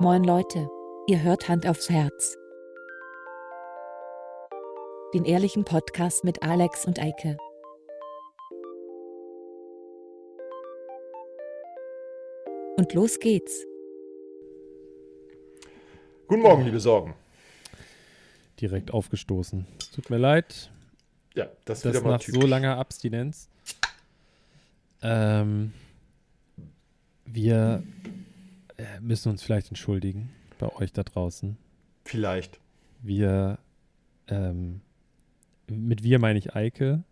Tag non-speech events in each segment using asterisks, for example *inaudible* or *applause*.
Moin Leute, ihr hört Hand aufs Herz. Den ehrlichen Podcast mit Alex und Eike. Und los geht's. Guten Morgen, liebe Sorgen. Direkt aufgestoßen. Es tut mir leid, Ja, das ist dass wieder mal nach typisch. so langer Abstinenz ähm, wir müssen uns vielleicht entschuldigen bei euch da draußen. Vielleicht. Wir, ähm, mit wir meine ich Eike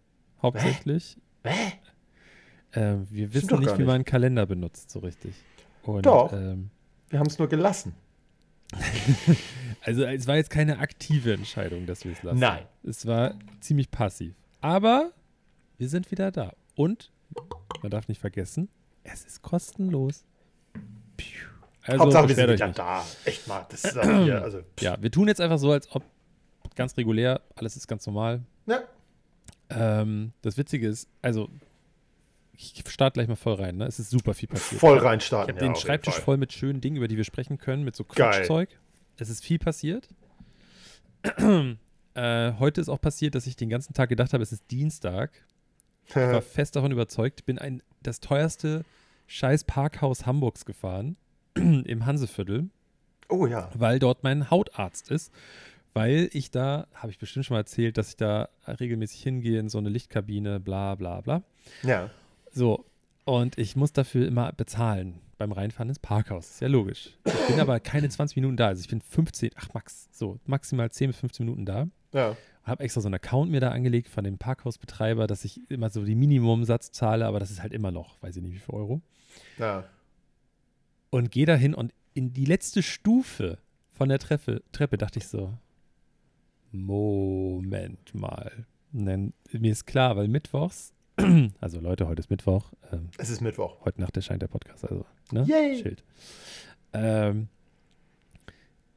hauptsächlich. Hä? Ähm, wir wissen nicht, gar wie nicht. man einen Kalender benutzt so richtig. Und, Doch. Ähm, Wir haben es nur gelassen. *laughs* also es war jetzt keine aktive Entscheidung, dass wir es lassen. Nein. Es war ziemlich passiv. Aber wir sind wieder da. Und man darf nicht vergessen, es ist kostenlos. Piu. Also Hauptsache, wir sind wieder nicht. da. Echt mal. Das ist hier, also. *clears throat* Ja, wir tun jetzt einfach so, als ob ganz regulär, alles ist ganz normal. Ja. Ähm, das Witzige ist, also ich starte gleich mal voll rein. Ne? Es ist super viel passiert. Voll Ich reinstarten. habe ja, den Schreibtisch voll mit schönen Dingen, über die wir sprechen können, mit so. Quatschzeug. Es ist viel passiert. *clears throat* äh, heute ist auch passiert, dass ich den ganzen Tag gedacht habe, es ist Dienstag. *laughs* Ich war fest davon überzeugt, bin ein das teuerste scheiß Parkhaus Hamburgs gefahren *clears throat* im Hanseviertel, oh ja. weil dort mein Hautarzt ist. Weil ich da, habe ich bestimmt schon mal erzählt, dass ich da regelmäßig hingehe in so eine Lichtkabine, bla bla bla. Ja. So, und ich muss dafür immer bezahlen beim Reinfahren ins Parkhaus. Ist ja logisch. Ich bin aber keine 20 Minuten da. Also ich bin 15, ach Max, so maximal 10 bis 15 Minuten da. Ja. Habe extra so einen Account mir da angelegt von dem Parkhausbetreiber, dass ich immer so die Minimumsatz zahle, aber das ist halt immer noch, weiß ich nicht wie viel Euro. Ja. Und gehe da hin und in die letzte Stufe von der Treppe, Treppe dachte ich so, Moment mal. Dann, mir ist klar, weil mittwochs, *clears throat* also Leute, heute ist Mittwoch, ähm, Es ist Mittwoch. Heute Nacht erscheint der Podcast, also. Ne? Yay! Schild. Ähm,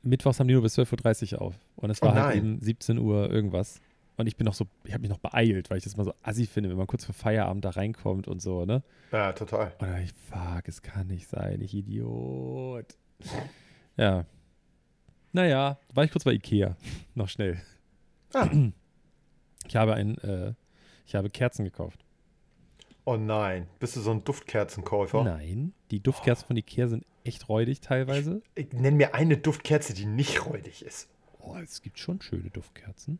Mittwochs haben die nur bis 12.30 Uhr auf. Und es Oh war halt nein. eben 17 Uhr irgendwas. Und ich bin noch so, ich habe mich noch beeilt, weil ich das mal so assi finde, wenn man kurz vor Feierabend da reinkommt und so, ne? Ja, total. Und ich, fuck, es kann nicht sein, ich Idiot. Ja. Naja, war ich kurz bei Ikea. *laughs* noch schnell. Ah. *clears throat* Ich habe ein, äh, ich habe Kerzen gekauft. Oh nein. Bist du so ein Duftkerzenkäufer? Nein, die Duftkerzen von Ikea sind echt räudig teilweise. Ich nenn mir eine Duftkerze, die nicht räudig ist. Oh, es gibt schon schöne Duftkerzen.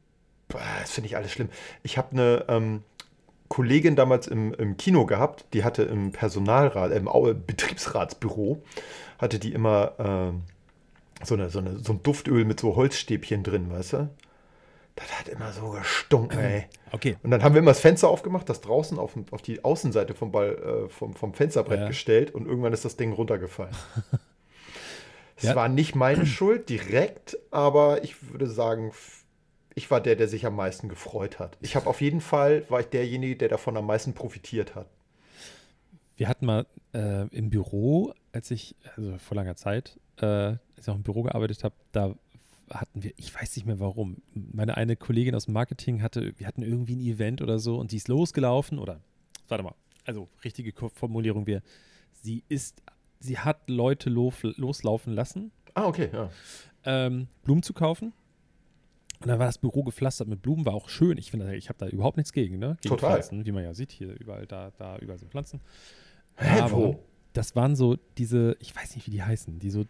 Das finde ich alles schlimm. Ich habe eine ähm, Kollegin damals im, im Kino gehabt, die hatte im Personalrat, im Au- Betriebsratsbüro, hatte die immer ähm, so, eine, so, eine, so ein Duftöl mit so Holzstäbchen drin, weißt du? Das hat immer so gestunken, ey. *clears throat* Okay. Und dann haben wir immer das Fenster aufgemacht, das draußen auf, auf die Außenseite vom, Ball, äh, vom, vom Fensterbrett Ja. gestellt und irgendwann ist das Ding runtergefallen. *laughs* Es Ja. war nicht meine Schuld direkt, aber ich würde sagen, ich war der, der sich am meisten gefreut hat. Ich habe auf jeden Fall, war ich derjenige, der davon am meisten profitiert hat. Wir hatten mal äh, im Büro, als ich, also vor langer Zeit, äh, als ich auch im Büro gearbeitet habe, da hatten wir, ich weiß nicht mehr warum, meine eine Kollegin aus dem Marketing hatte, wir hatten irgendwie ein Event oder so und die ist losgelaufen oder, warte mal, also richtige Formulierung wäre, sie ist, sie hat Leute lo loslaufen lassen, Ah, okay, ja. ähm, Blumen zu kaufen. Und dann war das Büro gepflastert mit Blumen, war auch schön. Ich finde, ich habe da überhaupt nichts gegen, ne? Gegen Total. Pflanzen, wie man ja sieht, hier überall, da, da, überall sind Pflanzen. Hä, Aber wo? Das waren so diese, ich weiß nicht, wie die heißen, die so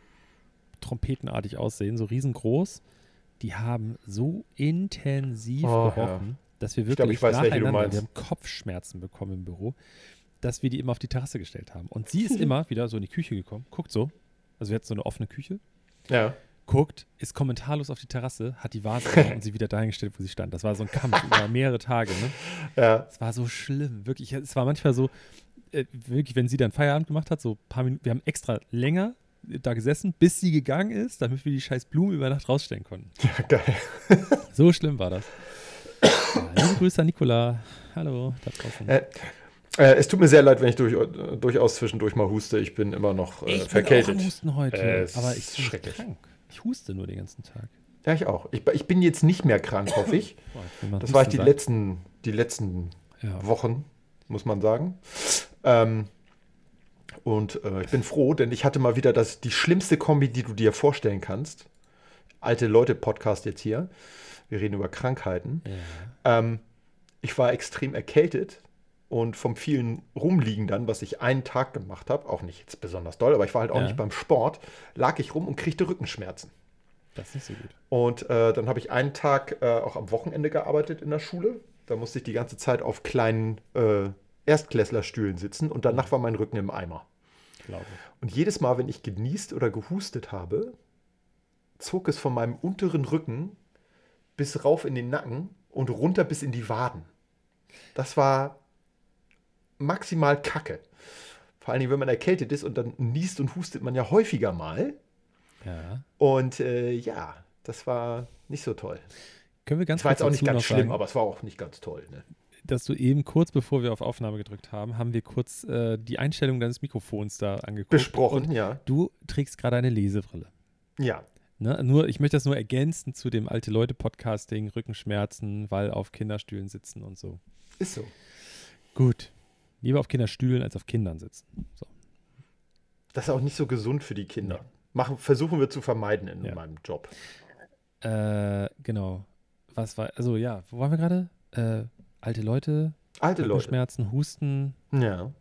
trompetenartig aussehen, so riesengroß. Die haben so intensiv Oh, gerochen, dass wir Ich wirklich glaub, ich weiß, nacheinander, wir haben Kopfschmerzen bekommen im Büro, dass wir die immer auf die Terrasse gestellt haben. Und sie ist *laughs* immer wieder so in die Küche gekommen, guckt so, also wir hatten so eine offene Küche, Ja. Guckt, ist kommentarlos auf die Terrasse, hat die Vase genommen und sie wieder dahingestellt, wo sie stand. Das war so ein Kampf über mehrere Tage. Ne? Ja. Es war so schlimm, wirklich. Es war manchmal so, äh, wirklich, wenn sie dann Feierabend gemacht hat, so ein paar Minuten, wir haben extra länger da gesessen, bis sie gegangen ist, damit wir die scheiß Blumen über Nacht rausstellen konnten. ja, geil. *laughs* So schlimm war das. Ja, liebe Grüße an Nicola. Hallo, da draußen. Äh, äh, es tut mir sehr leid, wenn ich durch, durchaus zwischendurch mal huste. Ich bin immer noch äh, ich bin verkältet. auch am Husten heute, Äh, aber ich bin schrecklich. krank. Ich huste nur den ganzen Tag. Ja, ich auch. Ich, ich bin jetzt nicht mehr krank, hoffe ich. *laughs* Boah, Das war ich die sein. letzten, die letzten Ja. Wochen, muss man sagen. Ähm, Und äh, ich bin froh, denn ich hatte mal wieder das, die schlimmste Kombi, die du dir vorstellen kannst. Alte Leute-Podcast jetzt hier. Wir reden über Krankheiten. Ja. Ähm, ich war extrem erkältet und vom vielen Rumliegen dann, was ich einen Tag gemacht habe, auch nicht jetzt besonders doll, aber ich war halt auch Ja. nicht beim Sport, lag ich rum und kriegte Rückenschmerzen. Das ist nicht so gut. Und äh, dann habe ich einen Tag äh, auch am Wochenende gearbeitet in der Schule. Da musste ich die ganze Zeit auf kleinen äh, Erstklässlerstühlen sitzen und danach war mein Rücken im Eimer. Glaube. Und jedes Mal, wenn ich genießt oder gehustet habe, zog es von meinem unteren Rücken bis rauf in den Nacken und runter bis in die Waden. Das war maximal Kacke. Vor allen Dingen, wenn man erkältet ist und dann niest und hustet man ja häufiger mal. Ja. Und äh, ja, das war nicht so toll. Können wir ganz Es war jetzt auch nicht ganz schlimm, sagen, aber es war auch nicht ganz toll. Ne? dass du eben kurz bevor wir auf Aufnahme gedrückt haben, haben wir kurz äh, die Einstellung deines Mikrofons da angeguckt. Besprochen, Und ja. du trägst gerade eine Lesebrille. Ja. Ne? Nur, ich möchte das nur ergänzen zu dem alte Leute Podcasting, Rückenschmerzen, weil auf Kinderstühlen sitzen und so. Ist so. Gut. Lieber auf Kinderstühlen als auf Kindern sitzen. So. Das ist auch nicht so gesund für die Kinder. Nee. Machen, versuchen wir zu vermeiden in Ja. meinem Job. Äh, genau. Was war, also ja, wo waren wir gerade? Äh, alte Leute, Alte Leute. Rückenschmerzen, Husten. Ja.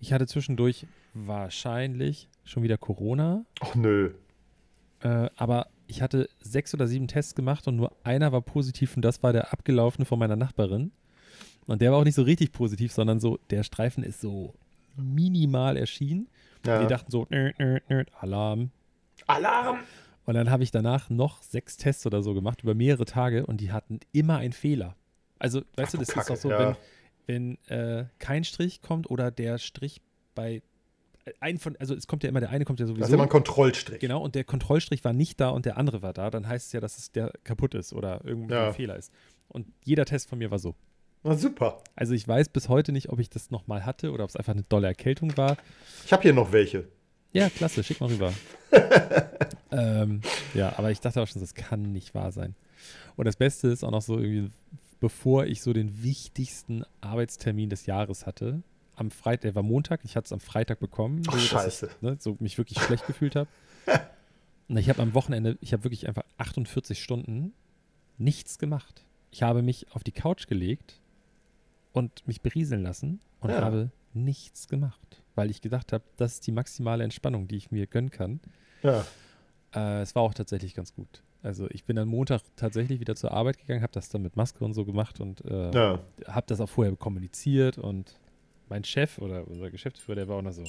Ich hatte zwischendurch wahrscheinlich schon wieder Corona, Ach nö. äh, aber ich hatte sechs oder sieben Tests gemacht und nur einer war positiv und das war der abgelaufene von meiner Nachbarin. Und der war auch nicht so richtig positiv, sondern so, der Streifen ist so minimal erschienen. Ja. Wir dachten so, nerd, nerd, nerd, Alarm. Alarm! Und dann habe ich danach noch sechs Tests oder so gemacht über mehrere Tage und die hatten immer einen Fehler. Also, weißt Ach du, das Kacke, ist auch so, ja. wenn, wenn äh, kein Strich kommt oder der Strich bei äh, ein von, also es kommt ja immer, der eine kommt ja Das ist sowieso. immer ein Kontrollstrich. Genau, und der Kontrollstrich war nicht da und der andere war da, dann heißt es ja, dass es der kaputt ist oder irgendwie Ja. Fehler ist. Und jeder Test von mir war so. Na super. Also ich weiß bis heute nicht, ob ich das nochmal hatte oder ob es einfach eine dolle Erkältung war. Ich habe hier noch welche. Ja, klasse, schick mal rüber. *laughs* ähm, ja, aber ich dachte auch schon, das kann nicht wahr sein. Und das Beste ist auch noch so irgendwie, bevor ich so den wichtigsten Arbeitstermin des Jahres hatte, am Freitag, der war Montag, ich hatte es am Freitag bekommen, so, scheiße. ich ne, so mich wirklich *laughs* schlecht gefühlt habe. Und ich habe am Wochenende, ich habe wirklich einfach 48 Stunden nichts gemacht. Ich habe mich auf die Couch gelegt und mich berieseln lassen und Ja. habe nichts gemacht, weil ich gedacht habe, das ist die maximale Entspannung, die ich mir gönnen kann. Ja. Äh, es war auch tatsächlich ganz gut. Also ich bin am Montag tatsächlich wieder zur Arbeit gegangen, habe das dann mit Maske und so gemacht und äh, ja. habe das auch vorher kommuniziert und mein Chef oder unser Geschäftsführer, der war auch noch so,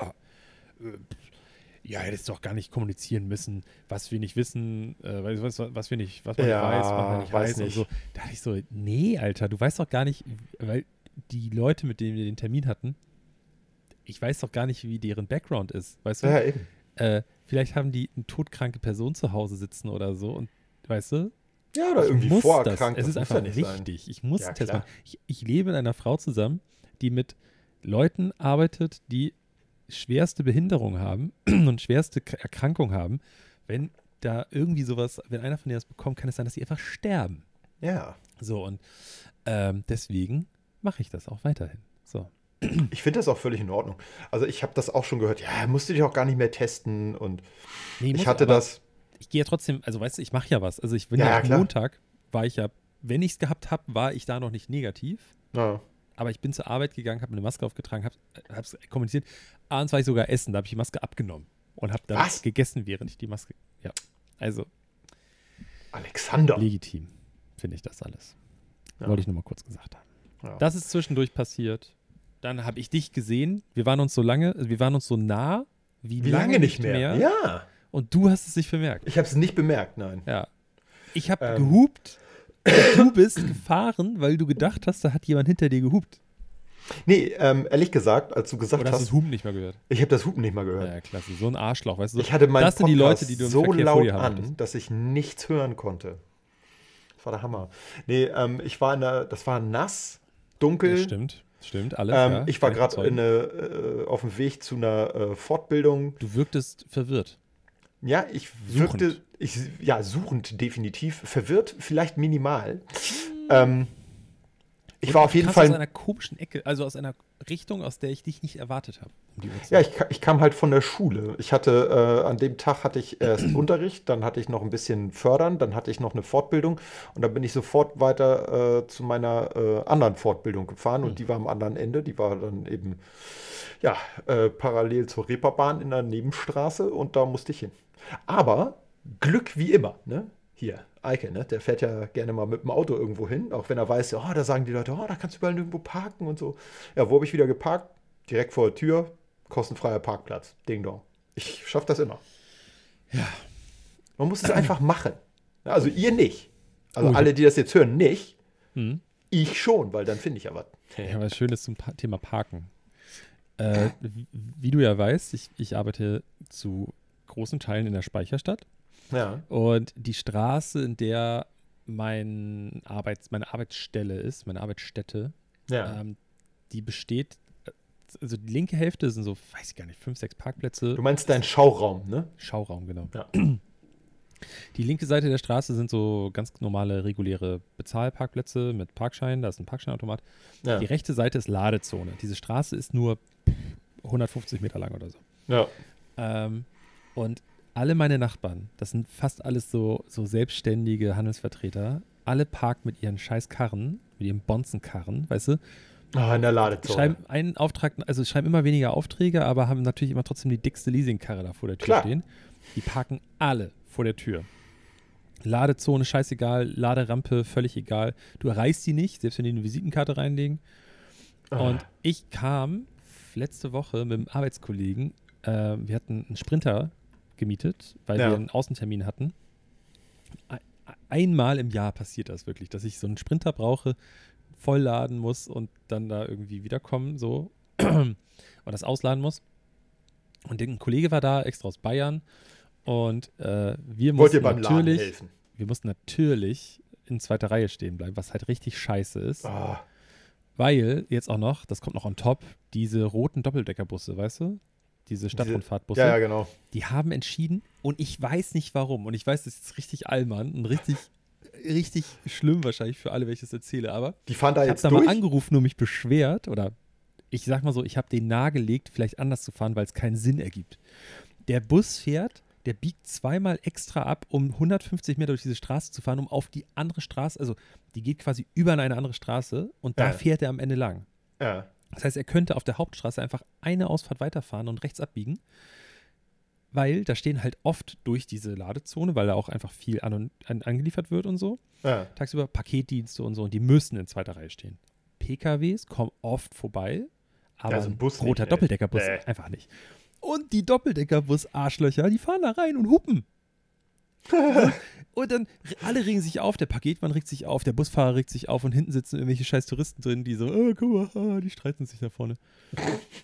ja, äh, ja, hättest doch gar nicht kommunizieren müssen, was wir nicht wissen, äh, was, was, wir nicht, was man Ja, nicht weiß, was man nicht weiß weiß nicht. und so. Da dachte ich so, nee, Alter, du weißt doch gar nicht, weil die Leute, mit denen wir den Termin hatten, ich weiß doch gar nicht, wie deren Background ist, weißt du? Ja, eben. Äh, vielleicht haben die eine todkranke Person zu Hause sitzen oder so und weißt du, Ja, oder irgendwie muss vorerkrankt. Das. Es ist das einfach ja nicht wichtig. Ich muss Ja, machen. Ich, ich lebe in einer Frau zusammen, die mit Leuten arbeitet, die schwerste Behinderung haben *clears throat* und schwerste Erkrankung haben. Wenn da irgendwie sowas, wenn einer von denen das bekommt, kann es sein, dass sie einfach sterben. Ja. So und ähm, deswegen mache ich das auch weiterhin. So. Ich finde das auch völlig in Ordnung. Also ich habe das auch schon gehört. Ja, musst du dich auch gar nicht mehr testen. Und Nee, ich hatte das. Ich gehe ja trotzdem, also weißt du, ich mache ja was. Also ich bin Ja, ja, ja. Montag, war ich ja, wenn ich es gehabt habe, war ich da noch nicht negativ. Ja. Aber ich bin zur Arbeit gegangen, habe eine Maske aufgetragen, habe es kommuniziert. Abends war ich sogar essen, da habe ich die Maske abgenommen und habe dann Was? gegessen, während ich die Maske. Ja. Also Alexander. legitim, finde ich das alles. Ja. Wollte ich nur mal kurz gesagt haben. Ja. Das ist zwischendurch passiert. Dann habe ich dich gesehen. Wir waren uns so lange, wir waren uns so nah wie, Wie lange nicht mehr? Ja. Und du hast es nicht bemerkt. Ich habe es nicht bemerkt, nein. Ja. Ich habe Ähm. gehupt. Du bist gefahren, weil du gedacht hast, da hat jemand hinter dir gehupt. Nee, ähm, ehrlich gesagt, als du gesagt Oder hast du hast, das Hupen nicht mehr gehört? ich habe das Hupen nicht mal gehört. Ja, klasse. So ein Arschloch, weißt du? Ich hatte meinen das sind die Leute, die du im so Verkehr laut an, hattest. dass ich nichts hören konnte. Das war der Hammer. Nee, ähm, ich war in der, das war nass, dunkel. Ja, stimmt, stimmt, alles. Ähm, ja, ich war gerade äh, auf dem Weg zu einer äh, Fortbildung. Du wirktest verwirrt. Ja, ich Suchend. wirkte, ich, ja, suchend definitiv, verwirrt, vielleicht minimal. Hm. Ähm, Ich Und war auf jeden Fall. aus einer komischen Ecke, also aus einer Richtung, aus der ich dich nicht erwartet habe. Um. Ja, ich, ich kam halt von der Schule. Ich hatte, äh, an dem Tag hatte ich erst *clears throat* Unterricht, dann hatte ich noch ein bisschen Fördern, dann hatte ich noch eine Fortbildung und dann bin ich sofort weiter äh, zu meiner äh, anderen Fortbildung gefahren und die war am anderen Ende. Die war dann eben, ja, äh, parallel zur Reeperbahn in der Nebenstraße und da musste ich hin. Aber Glück wie immer, ne? Hier, Eike, ne? Der fährt ja gerne mal mit dem Auto irgendwo hin, auch wenn er weiß, oh, da sagen die Leute, oh, da kannst du überall nirgendwo parken und so. Ja, wo habe ich wieder geparkt? Direkt vor der Tür, kostenfreier Parkplatz. Ding dong. Ich schaffe das immer. Ja. Man muss es einfach machen. Also ihr nicht. Also Oh, alle, die das jetzt hören, nicht. Hm. Ich schon, weil dann finde ich ja was. Ja, was Schönes zum Thema Parken. Äh, wie, wie du ja weißt, ich, ich arbeite zu großen Teilen in der Speicherstadt. Ja. Und die Straße, in der mein Arbeits-, meine Arbeitsstelle ist, meine Arbeitsstätte, Ja. ähm, die besteht, äh, also die linke Hälfte sind so, weiß ich gar nicht, fünf, sechs Parkplätze. Du meinst deinen Schauraum, ne? Schauraum, genau. Ja. *clears throat* Die linke Seite der Straße sind so ganz normale, reguläre Bezahlparkplätze mit Parkschein. Da ist ein Parkscheinautomat. Ja. Die rechte Seite ist Ladezone. Diese Straße ist nur 150 Meter lang oder so. ja. Ähm, und alle meine Nachbarn, das sind fast alles so, so selbstständige Handelsvertreter, alle parken mit ihren scheiß Karren, mit ihren Bonzenkarren, weißt du, Ah, in der Ladezone. schreiben einen Auftrag, also schreiben immer weniger Aufträge, aber haben natürlich immer trotzdem die dickste Leasingkarre da vor der Tür Klar. stehen. Die parken alle vor der Tür. Ladezone, scheißegal, Laderampe, völlig egal. Du erreichst die nicht, selbst wenn die eine Visitenkarte reinlegen. Ah. Und ich kam letzte Woche mit einem Arbeitskollegen, äh, wir hatten einen Sprinter gemietet, weil Ja. wir einen Außentermin hatten. Ein- Einmal im Jahr passiert das wirklich, dass ich so einen Sprinter brauche, vollladen muss und dann da irgendwie wiederkommen, so, *clears throat* und das ausladen muss. Und ein Kollege war da, extra aus Bayern, und äh, wir Wollt mussten Laden natürlich, helfen? wir mussten natürlich in zweiter Reihe stehen bleiben, was halt richtig scheiße ist. Ah, Weil jetzt auch noch, das kommt noch on top, diese roten Doppeldeckerbusse, weißt du? Diese Stadtrundfahrtbusse, ja, ja, genau. die haben entschieden und ich weiß nicht warum. Und ich weiß, das ist richtig allmann und richtig, richtig schlimm wahrscheinlich für alle, wenn ich das erzähle. Aber Die fahren da ich habe jetzt da durch. mal angerufen und mich beschwert oder ich sag mal so, ich habe den nahegelegt, vielleicht anders zu fahren, weil es keinen Sinn ergibt. Der Bus fährt, der biegt zweimal extra ab, um 150 Meter durch diese Straße zu fahren, um auf die andere Straße, also die geht quasi über in eine andere Straße und da Ja. fährt er am Ende lang. ja. Das heißt, er könnte auf der Hauptstraße einfach eine Ausfahrt weiterfahren und rechts abbiegen, weil da stehen halt oft durch diese Ladezone, weil da auch einfach viel an und, an, angeliefert wird und so. ja. Tagsüber Paketdienste und so und die müssen in zweiter Reihe stehen. PKWs kommen oft vorbei, aber Also ein Bus nicht, roter ey. Doppeldeckerbus Nee. einfach nicht. Und die Doppeldeckerbus-Arschlöcher, die fahren da rein und hupen. *laughs* und dann alle regen sich auf, der Paketmann regt sich auf, der Busfahrer regt sich auf und hinten sitzen irgendwelche scheiß Touristen drin, die so, oh, guck mal, ah, die streiten sich da vorne.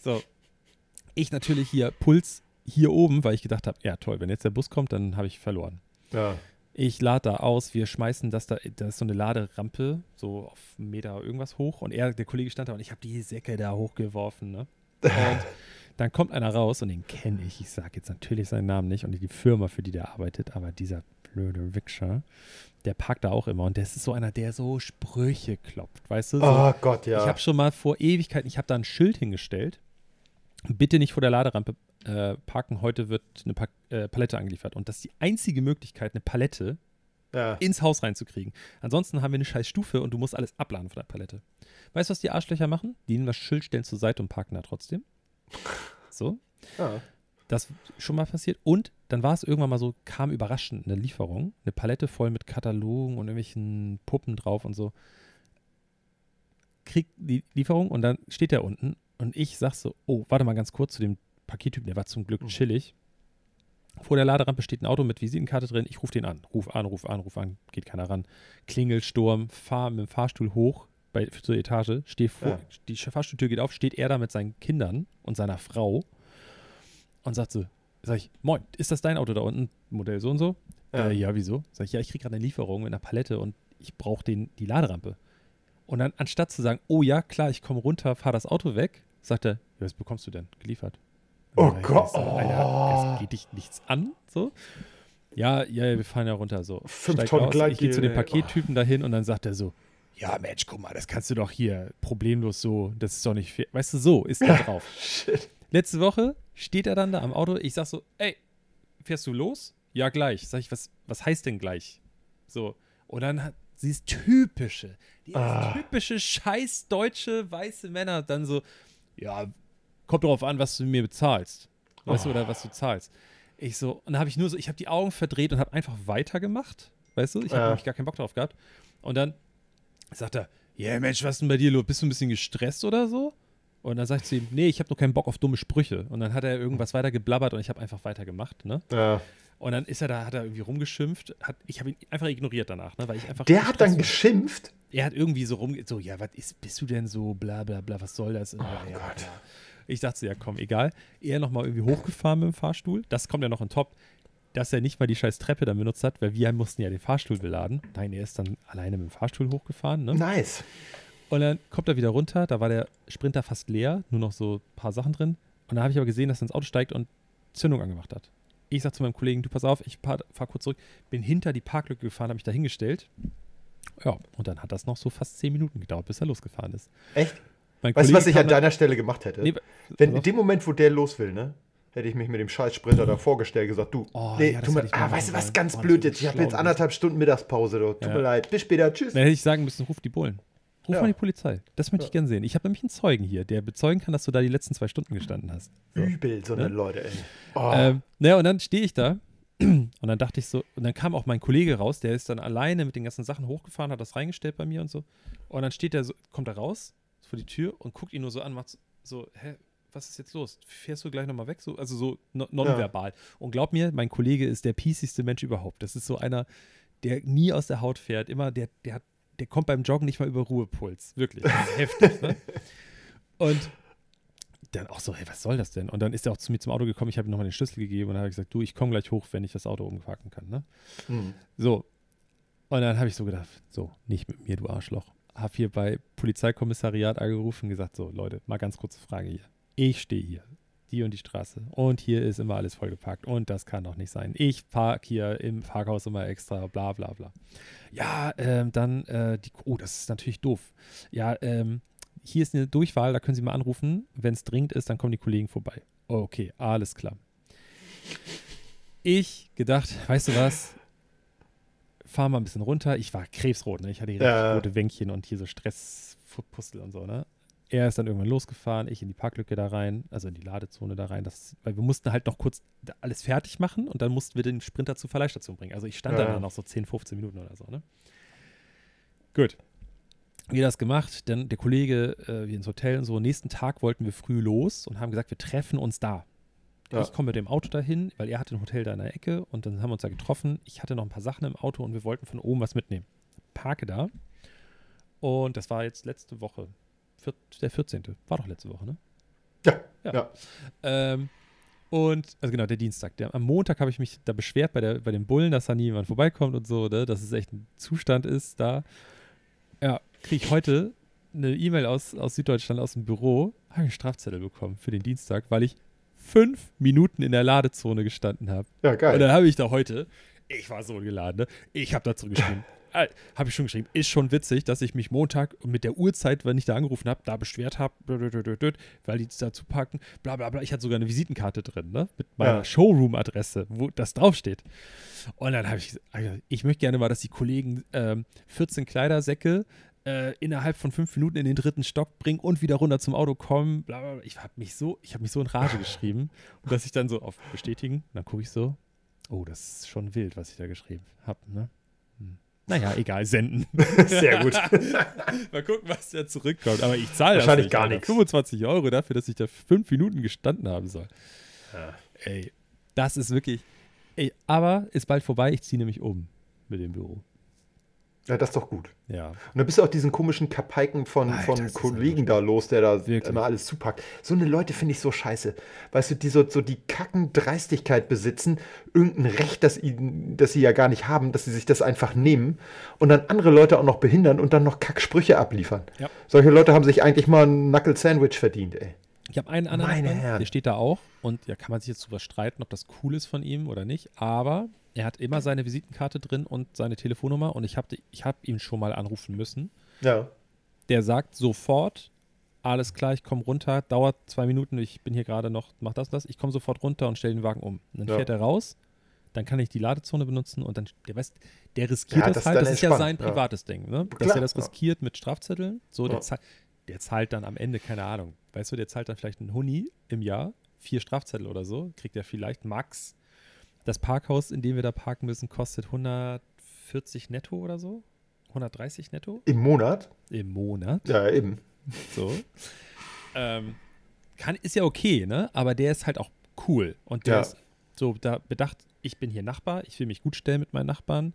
So. Ich natürlich hier Puls hier oben, weil ich gedacht habe, ja toll, wenn jetzt der Bus kommt, dann habe ich verloren. ja. Ich lade da aus, wir schmeißen das da, da ist so eine Laderampe, so auf einen Meter irgendwas hoch und er, der Kollege stand da und ich habe die Säcke da hochgeworfen, ne? *laughs* Und dann kommt einer raus und den kenne ich, ich sage jetzt natürlich seinen Namen nicht und die Firma, für die der arbeitet, aber dieser blöde Wichser, der parkt da auch immer und das ist so einer, der so Sprüche klopft, weißt du? So, Oh Gott, ja. ich habe schon mal vor Ewigkeiten, ich habe da ein Schild hingestellt. Bitte nicht vor der Laderampe äh, parken, heute wird eine pa äh, Palette angeliefert. Und das ist die einzige Möglichkeit, eine Palette ja. ins Haus reinzukriegen. Ansonsten haben wir eine scheiß Stufe und du musst alles abladen von der Palette. Weißt du, was die Arschlöcher machen? Die nehmen das Schild, stellen zur Seite und parken da trotzdem. So, ja. das schon mal passiert. Und dann war es irgendwann mal so, kam überraschend eine Lieferung, eine Palette voll mit Katalogen und irgendwelchen Puppen drauf und so. Kriegt die Lieferung und dann steht der unten und ich sag so, oh, warte mal ganz kurz zu dem Pakettypen, der war zum Glück Mhm. chillig. Vor der Laderampe steht ein Auto mit Visitenkarte drin. Ich rufe den an. Ruf an, ruf an, ruf an. Geht keiner ran. Klingelsturm, fahr mit dem Fahrstuhl hoch bei, zur Etage. Steh vor, Ja. Die Fahrstuhltür geht auf, steht er da mit seinen Kindern und seiner Frau und sagt so, sag ich, moin, ist das dein Auto da unten? Modell so und so? Ja. Äh, ja wieso? Sag ich, ja, ich kriege gerade eine Lieferung mit einer Palette und ich brauche die Laderampe. Und dann, anstatt zu sagen, oh ja, klar, ich komme runter, fahr das Auto weg, sagt er, ja, was bekommst du denn? Geliefert. Oh dann Gott. So, Alter, das geht dich nichts an, so. Ja, ja, wir fahren ja runter, so. Fünf Steig Tonnen aus, Ich gehe zu dem. Pakettypen dahin und dann sagt er so, ja, Mensch, guck mal, das kannst du doch hier problemlos so, das ist doch nicht fair. Weißt du, so ist er *laughs* drauf. Letzte Woche steht er dann da am Auto. Ich sag so, ey, fährst du los? Ja, gleich. Sag ich, was, was heißt denn gleich? So. Und dann hat sie ist typische, die Ah. typische scheiß deutsche weiße Männer dann so, ja, kommt darauf an, was du mir bezahlst. Weißt du, oder was du zahlst. Ich so, und dann habe ich nur so, ich habe die Augen verdreht und habe einfach weitergemacht. Weißt du, ich habe nämlich gar keinen Bock drauf gehabt. Und dann sagt er, ja Mensch, was ist denn bei dir los? Bist du ein bisschen gestresst oder so? Und dann sagt sie ihm, nee, ich habe nur keinen Bock auf dumme Sprüche. Und dann hat er irgendwas weiter geblabbert und ich habe einfach weitergemacht, ne? Ja. Und dann ist er da, hat er irgendwie rumgeschimpft. Hat, ich habe ihn einfach ignoriert danach, ne? Weil ich einfach. Der hat dann gestresst geschimpft. war. Er hat irgendwie so rum, so, ja, was ist, bist du denn so, bla bla bla, was soll das? Oh ja, Gott. Ja. Ich dachte, ja, komm, egal. Er nochmal irgendwie hochgefahren mit dem Fahrstuhl. Das kommt ja noch on top, dass er nicht mal die scheiß Treppe dann benutzt hat, weil wir mussten ja den Fahrstuhl beladen. Nein, er ist dann alleine mit dem Fahrstuhl hochgefahren, ne? Nice. Und dann kommt er wieder runter, da war der Sprinter fast leer, nur noch so ein paar Sachen drin. Und da habe ich aber gesehen, dass er ins Auto steigt und Zündung angemacht hat. Ich sag zu meinem Kollegen, du pass auf, ich fahr, fahr kurz zurück, bin hinter die Parklücke gefahren, habe mich da hingestellt. Ja, und dann hat das noch so fast zehn Minuten gedauert, bis er losgefahren ist. Echt? Mein Weißt du, was ich an dann- deiner Stelle gemacht hätte? Nee, Wenn in dem Moment, wo der los will, ne? Hätte ich mich mit dem scheiß Sprinter da vorgestellt, gesagt, du, Oh, nee, ja, tu mir, ah, weißt du was, ganz Oh, blöd jetzt, ich habe jetzt anderthalb Stunden Mittagspause, du. tut Ja. mir leid, bis später, tschüss. Dann hätte ich sagen müssen, ruf die Bullen. Ruf Ja. mal die Polizei. Das möchte ich gern sehen. Ich habe nämlich einen Zeugen hier, der bezeugen kann, dass du da die letzten zwei Stunden gestanden hast. So. Übel, so eine Ne? Leute, ey. Oh. Ähm, naja, und dann stehe ich da *clears throat* und dann dachte ich so, und dann kam auch mein Kollege raus, der ist dann alleine mit den ganzen Sachen hochgefahren, hat das reingestellt bei mir und so. Und dann steht er so, kommt er raus vor die Tür und guckt ihn nur so an, macht so, hä, was ist jetzt los? Fährst du gleich nochmal weg? So, also so no nonverbal. Und glaub mir, mein Kollege ist der piesigste Mensch überhaupt. Das ist so einer, der nie aus der Haut fährt, immer, der, der hat, der kommt beim Joggen nicht mal über Ruhepuls. Wirklich. Heftig, ne? *laughs* Und dann auch so, hey, was soll das denn? Und dann ist er auch zu mir zum Auto gekommen, ich habe ihm nochmal den Schlüssel gegeben und dann habe ich gesagt, du, ich komme gleich hoch, wenn ich das Auto umparken kann, ne? Hm. So. Und dann habe ich so gedacht, so, nicht mit mir, du Arschloch. Hab hier bei Polizeikommissariat angerufen und gesagt, so, Leute, mal ganz kurze Frage hier. Ich stehe hier, die und die Straße und hier ist immer alles vollgeparkt und das kann doch nicht sein. Ich park hier im Parkhaus immer extra, bla bla bla. Ja, ähm, dann, äh, die, oh, das ist natürlich doof. Ja, ähm, hier ist eine Durchwahl, da können Sie mal anrufen. Wenn es dringend ist, dann kommen die Kollegen vorbei. Okay, alles klar. Ich gedacht, weißt du was? Fahr mal ein bisschen runter. Ich war krebsrot, ne? Ich hatte hier Ja. richtig rote Wänkchen und hier so Stresspustel und so, ne? Er ist dann irgendwann losgefahren, ich in die Parklücke da rein, also in die Ladezone da rein, das, weil wir mussten halt noch kurz alles fertig machen und dann mussten wir den Sprinter zur Verleihstation bringen. Also ich stand Ja. da dann noch so 10, 15 Minuten oder so, ne? Gut. Wir das gemacht, dann der Kollege, äh, wir ins Hotel und so. Nächsten Tag wollten wir früh los und haben gesagt, wir treffen uns da. Ja. Ich komme mit dem Auto dahin, weil er hatte ein Hotel da in der Ecke und dann haben wir uns da getroffen. Ich hatte noch ein paar Sachen im Auto und wir wollten von oben was mitnehmen. Parke da und das war jetzt letzte Woche, vier, der 14. War doch letzte Woche, ne? Ja, Ja. ja. Ähm, und, also genau, der Dienstag. Der, am Montag habe ich mich da beschwert bei, der, bei den Bullen, dass da niemand vorbeikommt und so, ne, dass es echt ein Zustand ist da. Ja, kriege ich heute eine E-Mail aus, aus Süddeutschland, aus dem Büro, habe ich einen Strafzettel bekommen für den Dienstag, weil ich fünf Minuten in der Ladezone gestanden habe. Ja, Und geil. dann habe ich da heute, ich war so geladen, ne? ich habe dazu geschrieben. Äh, habe ich schon geschrieben, ist schon witzig, dass ich mich Montag mit der Uhrzeit, wenn ich da angerufen habe, da beschwert habe, weil die dazu packen, bla bla bla. Ich hatte sogar eine Visitenkarte drin, ne? Mit meiner Ja. Showroom-Adresse, wo das draufsteht. Und dann habe ich gesagt, also ich möchte gerne mal, dass die Kollegen ähm, 14 Kleidersäcke äh, innerhalb von fünf Minuten in den dritten Stock bringen und wieder runter zum Auto kommen. Bla bla bla. Ich habe mich so, ich habe mich so in Rage *laughs* geschrieben. Und dass ich dann so auf Bestätigen, dann gucke ich so, oh, das ist schon wild, was ich da geschrieben habe, ne? Hm. Naja, egal, senden. *laughs* Sehr gut. *laughs* Mal gucken, was da zurückkommt. Aber ich zahle Wahrscheinlich nicht, gar nichts. 25 Euro dafür, dass ich da fünf Minuten gestanden haben soll. Ja. Ey, das ist wirklich. Ey, aber ist bald vorbei. Ich ziehe nämlich um mit dem Büro. Ja, das ist doch gut. Ja. Und dann bist du auch diesen komischen Kapaiken von, Alter, von Kollegen da los, der da Wirklich. immer alles zupackt. So eine Leute finde ich so scheiße. Weißt du, die so, so die kacken Dreistigkeit besitzen, irgendein Recht, das, ihnen, das sie ja gar nicht haben, dass sie sich das einfach nehmen und dann andere Leute auch noch behindern und dann noch Kacksprüche abliefern. Ja. Solche Leute haben sich eigentlich mal ein Knuckle-Sandwich verdient, ey. Ich habe einen anderen, Herren. der steht da auch. Und ja, kann man sich jetzt drüber streiten, ob das cool ist von ihm oder nicht. Aber er hat immer seine Visitenkarte drin und seine Telefonnummer. Und ich habe ich hab ihn schon mal anrufen müssen. Ja. Der sagt sofort, alles klar, ich komme runter, dauert zwei Minuten, ich bin hier gerade noch, mach das das, ich komme sofort runter und stelle den Wagen um. Und dann Ja. fährt er raus, dann kann ich die Ladezone benutzen und dann, der weiß, der riskiert Ja, das, das halt, das ist ja sein entspannt, ja. privates Ding, ne? Dass Klar, er das riskiert mit Strafzetteln, so, der, zahlt, der zahlt dann am Ende, keine Ahnung, weißt du, der zahlt dann vielleicht einen Huni im Jahr, vier Strafzettel oder so, kriegt er vielleicht max. Das Parkhaus, in dem wir da parken müssen, kostet 140 netto oder so. 130 netto Im Monat? im Monat. Ja, eben. So. ähm, kann, ist ja okay, ne? Aber der ist halt auch cool. Und der Ja. ist so da bedacht, ich bin hier Nachbar, ich will mich gut stellen mit meinen Nachbarn.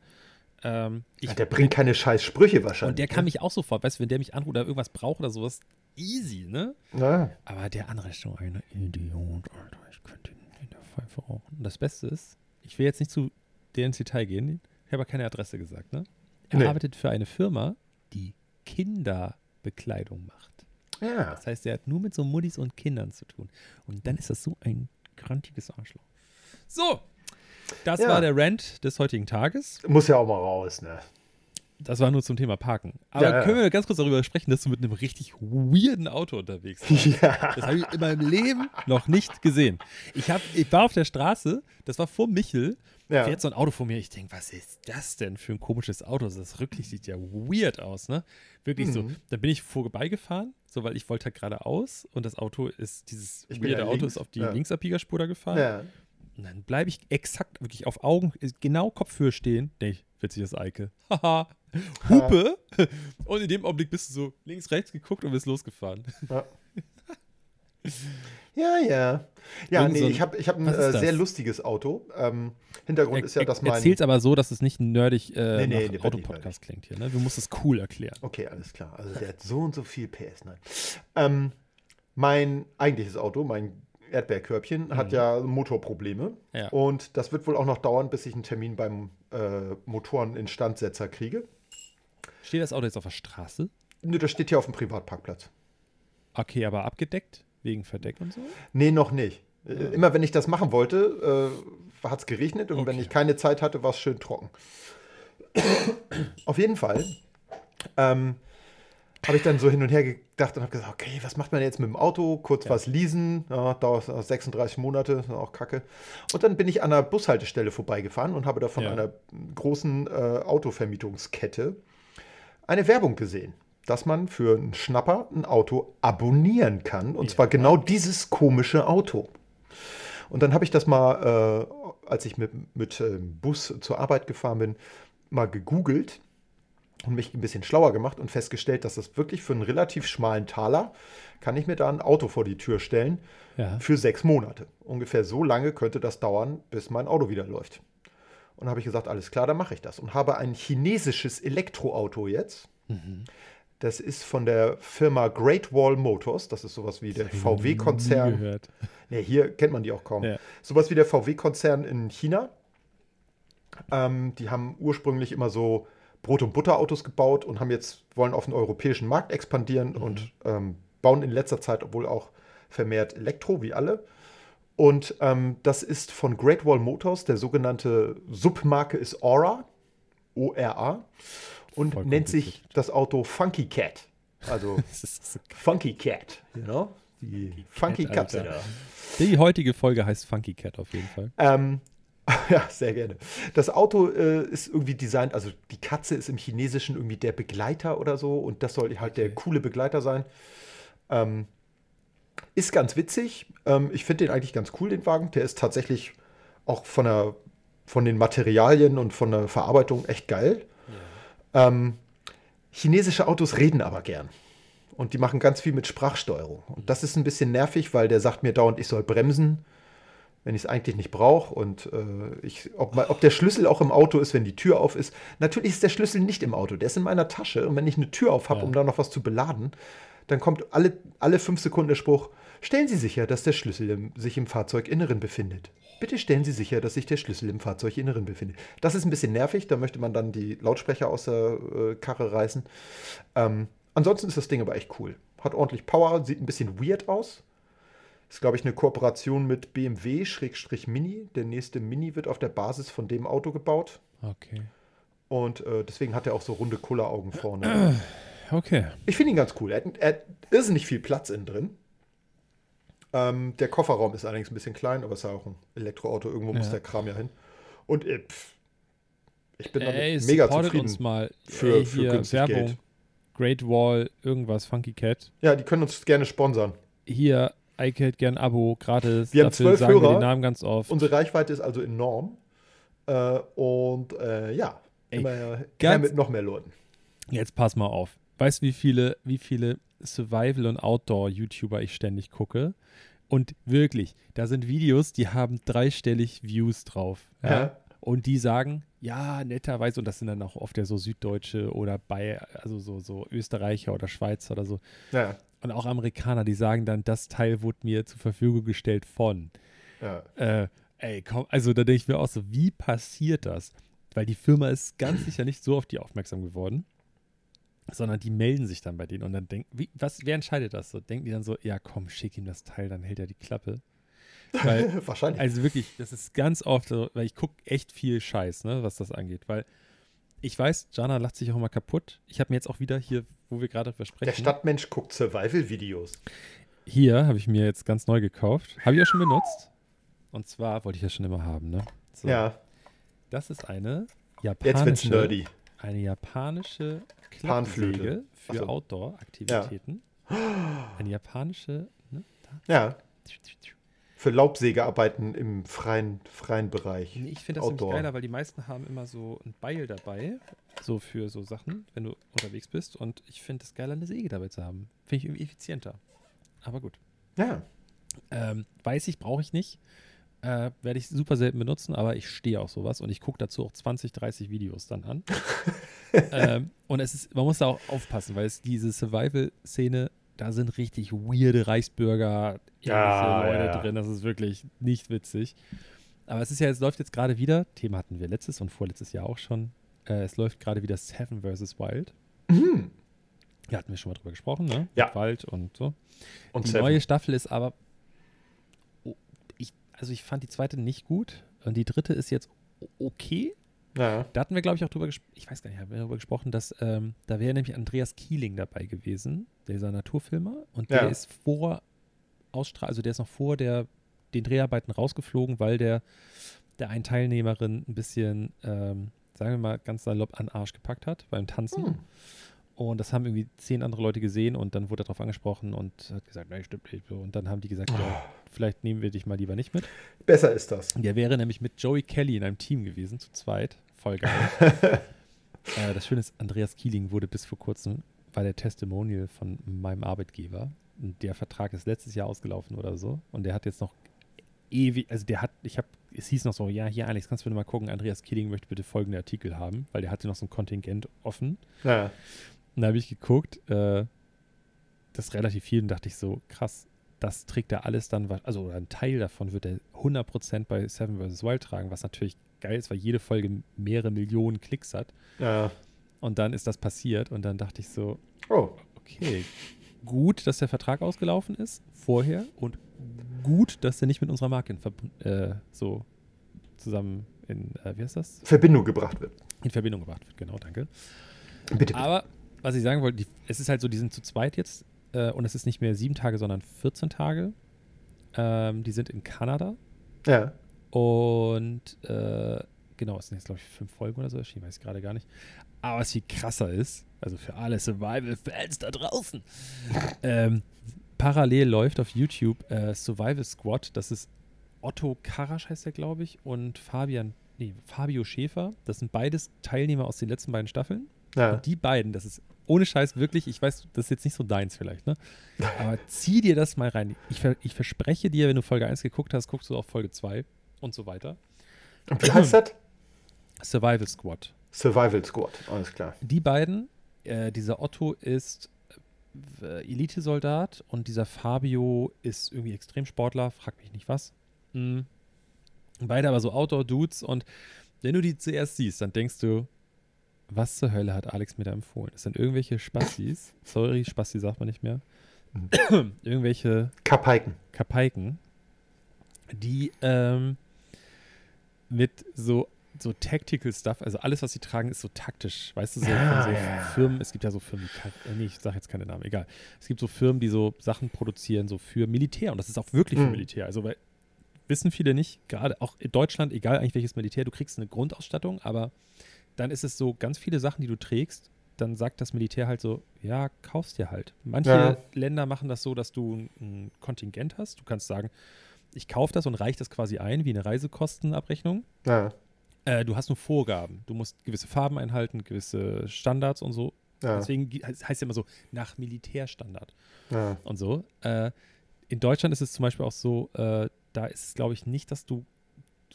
Ähm, ich, Ja, der bringt keine scheiß Sprüche wahrscheinlich. und der kann mich auch sofort, weißt du, wenn der mich anruft oder irgendwas braucht oder sowas, easy, ne? Ja. Aber der andere ist so ein Idiot, Alter. Ich könnte ihn in der Pfeife rauchen. Und das Beste ist, ich will jetzt nicht zu der ins Detail gehen. Ich habe ja keine Adresse gesagt, ne? Er Nee. arbeitet für eine Firma, die Kinderbekleidung macht. ja. Das heißt, er hat nur mit so Muddis und Kindern zu tun. Und dann ist das so ein grantiges Arschloch. So, das Ja. war der Rant des heutigen Tages. Muss ja auch mal raus, ne? Das war nur zum Thema Parken. Aber Ja, können wir ganz kurz darüber sprechen, dass du mit einem richtig weirden Auto unterwegs bist? *laughs* Ja. Das habe ich in meinem Leben noch nicht gesehen. Ich, hab, ich war auf der Straße, das war vor Michel, Ja. fährt so ein Auto vor mir. Ich denke, was ist das denn für ein komisches Auto? Das Rücklicht sieht ja weird aus, ne? Wirklich so. Mhm. Dann bin ich vorbeigefahren, so weil ich wollte halt geradeaus und das Auto ist, dieses Ich weirde Auto links, ist auf die ja. Linksabbiegerspur da gefahren. ja. Und dann bleibe ich exakt wirklich auf Augen, genau Kopfhöhe stehen. Denke ich, witzig das Eike. Haha. Hupe. *laughs* Und in dem Augenblick bist du so links, rechts geguckt und bist losgefahren. Ja. Ja, ja. Ja, Irgend nee, so ein- ich habe ich hab ein ist äh, sehr lustiges Auto. Ähm, Hintergrund ist ja, dass mein. Erzähl's aber so, dass es nicht nerdig äh, Nee, nee, Autopodcast klingt hier. Ne? Du musst es cool erklären. Okay, alles klar. Also der hat so und so viel PS. Nein. Ähm, mein eigentliches Auto, mein Erdbeerkörbchen, hat ja Motorprobleme. Mhm. Ja. Und das wird wohl auch noch dauern, bis ich einen Termin beim äh, Motoreninstandsetzer kriege. Steht das Auto jetzt auf der Straße? Nö, das steht hier auf dem Privatparkplatz. Okay, aber abgedeckt? Wegen Verdeck und so? Nee, noch nicht. Äh, Immer wenn ich das machen wollte, äh, hat es geregnet und wenn Okay. ich keine Zeit hatte, war es schön trocken. *coughs* Auf jeden Fall ähm, habe ich dann so hin und her gedacht und habe gesagt, okay, was macht man jetzt mit dem Auto? Kurz was leasen, ja, dauert 36 Monate, ist auch kacke. Und dann bin ich an einer Bushaltestelle vorbeigefahren und habe da von Ja. einer großen äh, Autovermietungskette eine Werbung gesehen, dass man für einen Schnapper ein Auto abonnieren kann. Und Ja. zwar genau dieses komische Auto. Und dann habe ich das mal, äh, als ich mit, mit ähm, Bus zur Arbeit gefahren bin, mal gegoogelt und mich ein bisschen schlauer gemacht und festgestellt, dass das wirklich für einen relativ schmalen Taler kann ich mir da ein Auto vor die Tür stellen Ja. für sechs Monate. Ungefähr so lange könnte das dauern, bis mein Auto wieder läuft. Und habe ich gesagt, alles klar, dann mache ich das. Und habe ein chinesisches Elektroauto jetzt. Mhm. Das ist von der Firma Great Wall Motors. Das ist sowas wie der VW-Konzern. Ne, hier kennt man die auch kaum. Ja. Sowas wie der VW-Konzern in China. Ähm, die haben ursprünglich immer so Brot- und Butterautos gebaut und haben jetzt, wollen auf den europäischen Markt expandieren und ähm, bauen in letzter Zeit wohl auch vermehrt Elektro, wie alle. Und ähm, das ist von Great Wall Motors, der sogenannte Submarke ist Aura, O-R-A, und Voll nennt sich das Auto Funky Cat. Also *laughs* Funky Cat, you know? Die Funky Cat, Katze Alter. da. Die heutige Folge heißt Funky Cat auf jeden Fall. Ähm, *laughs* ja, sehr gerne. Das Auto äh, ist irgendwie designt, also die Katze ist im Chinesischen irgendwie der Begleiter oder so und das soll halt der coole Begleiter sein. Ähm, ist ganz witzig. Ähm, ich finde den eigentlich ganz cool, den Wagen. Der ist tatsächlich auch von, der, von den Materialien und von der Verarbeitung echt geil. Ähm, chinesische Autos reden aber gern. Und die machen ganz viel mit Sprachsteuerung. Und das ist ein bisschen nervig, weil der sagt mir dauernd, ich soll bremsen, wenn ich es eigentlich nicht brauche. Und äh, ich, ob, mal- ob der Schlüssel auch im Auto ist, wenn die Tür auf ist. Natürlich ist der Schlüssel nicht im Auto, der ist in meiner Tasche. Und wenn ich eine Tür auf habe, Ja. um da noch was zu beladen, dann kommt alle, alle fünf Sekunden der Spruch, stellen Sie sicher, dass der Schlüssel im, sich im Fahrzeuginneren befindet. Bitte stellen Sie sicher, dass sich der Schlüssel im Fahrzeuginneren befindet. Das ist ein bisschen nervig, da möchte man dann die Lautsprecher aus der äh, Karre reißen. Ähm, ansonsten ist das Ding aber echt cool. Hat ordentlich Power, sieht ein bisschen weird aus. Ist, glaube ich, eine Kooperation mit BMW-Mini. Der nächste Mini wird auf der Basis von dem Auto gebaut. Okay. Und äh, deswegen hat er auch so runde Kulleraugen vorne. *clears throat* Okay. Ich finde ihn ganz cool. Er er ist nicht viel Platz innen drin. Ähm, der Kofferraum ist allerdings ein bisschen klein, aber es ist ja auch ein Elektroauto. Irgendwo muss Ja. der Kram ja hin. Und äh, pff, ich bin damit Ey, mega zufrieden. uns mal. für- Ey, für günstig Werbung. Geld. Great Wall, irgendwas, Funky Cat. Ja, die können uns gerne sponsern. Hier, Ike hält gern Abo, gratis. Wir haben Dafür zwölf sagen wir Hörer. den Namen ganz oft. Unsere Reichweite ist also enorm. Äh, und äh, ja, Ey, immer ganz- mit noch mehr Leuten. Jetzt pass mal auf. Weißt du, wie viele, wie viele Survival- und Outdoor-YouTuber ich ständig gucke? Und wirklich, da sind Videos, die haben dreistellig Views drauf. Ja? Ja. Und die sagen, ja, netterweise, und das sind dann auch oft ja so Süddeutsche oder bei, also so, so Österreicher oder Schweizer oder so. Ja, Und auch Amerikaner, die sagen dann, das Teil wurde mir zur Verfügung gestellt von. ja. Äh, ey, komm, also da denke ich mir auch so, wie passiert das? Weil die Firma ist ganz sicher nicht so auf die aufmerksam geworden, sondern die melden sich dann bei denen und dann denken, wie, was, wer entscheidet das so? Denken die dann so, ja komm, schick ihm das Teil, dann hält er die Klappe. Weil, *laughs* Wahrscheinlich. also wirklich, das ist ganz oft so, weil ich gucke echt viel Scheiß, ne, was das angeht, weil ich weiß, Jana lacht sich auch immer kaputt. Ich habe mir jetzt auch wieder hier, wo wir gerade versprechen. der Stadtmensch guckt Survival-Videos. Hier habe ich mir jetzt ganz neu gekauft. Habe ich auch schon benutzt. Und zwar wollte ich das schon immer haben, ne? So, Ja, Das ist eine jetzt wird's japanische, nerdy. eine japanische Panflöte. Für so. Outdoor-Aktivitäten. Eine japanische, ne? Ja, für Laubsägearbeiten im freien, freien Bereich. Nee, Ich finde das nämlich Outdoor. geiler, weil die meisten haben immer so ein Beil dabei, so für so Sachen, wenn du unterwegs bist. Und ich finde es geiler, eine Säge dabei zu haben. Finde ich irgendwie effizienter. Aber gut. Ja, Ähm, weiß ich, brauche ich nicht. Äh, Werde ich super selten benutzen, aber ich stehe auf sowas und ich gucke dazu auch 20, 30 Videos dann an. *laughs* ähm, und es ist, man muss da auch aufpassen, weil es diese Survival-Szene, da sind richtig weirde Reichsbürger, Ja, Leute ja. drin. Das ist wirklich nicht witzig. Aber es ist ja, es läuft jetzt gerade wieder, Thema hatten wir letztes und vorletztes Jahr auch schon. Äh, es läuft gerade wieder Seven vs. Wild. Mhm. Da hatten wir schon mal drüber gesprochen, ne? Ja. Mit Wald und so. Und Die Seven. neue Staffel ist aber. Oh, ich, also ich fand die zweite nicht gut und die dritte ist jetzt okay. Ja. Da hatten wir, glaube ich, auch drüber gesprochen. Ich weiß gar nicht, haben wir darüber gesprochen, dass ähm, da wäre nämlich Andreas Kieling dabei gewesen, dieser Naturfilmer. Und der Ja. ist vor Ausstrahlung, also der ist noch vor der, den Dreharbeiten rausgeflogen, weil der der einen Teilnehmerin ein bisschen, ähm, sagen wir mal, ganz salopp an Arsch gepackt hat beim Tanzen. Hm. Und das haben irgendwie zehn andere Leute gesehen und dann wurde er darauf angesprochen und hat gesagt, nein, stimmt nicht. Und dann haben die gesagt, Oh. ja, vielleicht nehmen wir dich mal lieber nicht mit. Besser ist das. Der wäre nämlich mit Joey Kelly in einem Team gewesen, zu zweit. Voll geil. *laughs* äh, das Schöne ist, Andreas Kieling wurde bis vor kurzem, war der Testimonial von meinem Arbeitgeber. Der Vertrag ist letztes Jahr ausgelaufen oder so. Und der hat jetzt noch ewig, also der hat, ich habe, es hieß noch so, ja, hier Alex, kannst du bitte mal gucken, Andreas Kieling möchte bitte folgende Artikel haben, weil der hatte noch so ein Kontingent offen. Ja. Und da habe ich geguckt, äh, das ist relativ viel und dachte ich so, krass, das trägt er alles dann, also oder ein Teil davon wird er 100% bei Seven vs. Wild tragen, was natürlich geil ist, weil jede Folge mehrere Millionen Klicks hat. ja. Und dann ist das passiert und dann dachte ich so, Oh, okay, gut, dass der Vertrag ausgelaufen ist vorher und gut, dass er nicht mit unserer Marke in äh, so zusammen in, äh, wie heißt das? Verbindung gebracht wird. In Verbindung gebracht wird. Genau, danke. Bitte. Aber was ich sagen wollte, die, es ist halt so, die sind zu zweit jetzt äh, und es ist nicht mehr sieben Tage, sondern 14 Tage. Ähm, die sind in Kanada Ja. und äh, genau, es sind jetzt glaube ich fünf Folgen oder so, ich weiß gerade gar nicht. Aber was viel krasser ist, also für alle Survival-Fans da draußen, ähm, parallel läuft auf YouTube äh, Survival Squad, das ist Otto Karasch heißt der, glaube ich, und Fabian, nee, Fabio Schäfer. Das sind beides Teilnehmer aus den letzten beiden Staffeln. Ja. Und die beiden, das ist ohne Scheiß wirklich, ich weiß, das ist jetzt nicht so deins vielleicht, ne? *laughs* Aber zieh dir das mal rein. Ich, ver ich verspreche dir, wenn du Folge 1 geguckt hast, guckst du auch Folge 2 und so weiter. Und wie heißt das? Survival Squad. Survival Squad. Alles klar. Die beiden, äh, dieser Otto ist äh, Elitesoldat und dieser Fabio ist irgendwie Extremsportler, frag mich nicht was. Mm. Beide aber so Outdoor-Dudes und wenn du die zuerst siehst, dann denkst du, was zur Hölle hat Alex mir da empfohlen? Das sind irgendwelche Spastis. *laughs* Sorry, Spasti sagt man nicht mehr. *coughs* irgendwelche Kapaiken. Kapaiken, die ähm, mit so so Tactical Stuff, also alles, was sie tragen, ist so taktisch. Weißt du, so, von so ja. Firmen, es gibt ja so Firmen, die, äh, nee, ich sage jetzt keine Namen, egal. Es gibt so Firmen, die so Sachen produzieren, so für Militär. Und das ist auch wirklich für Mhm. Militär. Also, weil, wissen viele nicht, gerade auch in Deutschland, egal eigentlich welches Militär, du kriegst eine Grundausstattung, aber dann ist es so, ganz viele Sachen, die du trägst, dann sagt das Militär halt so, ja, kaufst dir halt. Manche Ja. Länder machen das so, dass du ein, ein Kontingent hast. Du kannst sagen, ich kaufe das und reiche das quasi ein, wie eine Reisekostenabrechnung. Ja, Äh, du hast nur Vorgaben. Du musst gewisse Farben einhalten, gewisse Standards und so. ja, Deswegen heißt heißt ja immer so nach Militärstandard ja. und so. Äh, in Deutschland ist es zum Beispiel auch so, äh, da ist es, glaube ich, nicht, dass du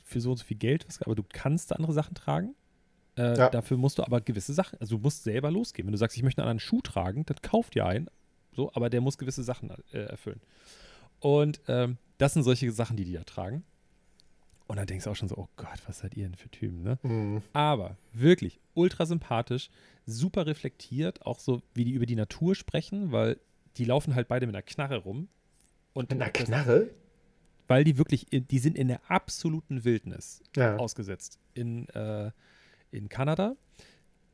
für so und so viel Geld, was, aber du kannst andere Sachen tragen. Äh, Ja. Dafür musst du aber gewisse Sachen, also du musst selber losgehen. Wenn du sagst, ich möchte einen anderen Schuh tragen, dann kauf dir einen. So, aber der muss gewisse Sachen äh, erfüllen. Und ähm, das sind solche Sachen, die die da tragen. Und dann denkst du auch schon so, oh Gott, was seid ihr denn für Typen, ne? Mhm. Aber wirklich ultra sympathisch, super reflektiert, auch so, wie die über die Natur sprechen, weil die laufen halt beide mit einer Knarre rum. Und Mit einer Knarre? Weil die wirklich, die sind in der absoluten Wildnis Ja. ausgesetzt in, äh, in Kanada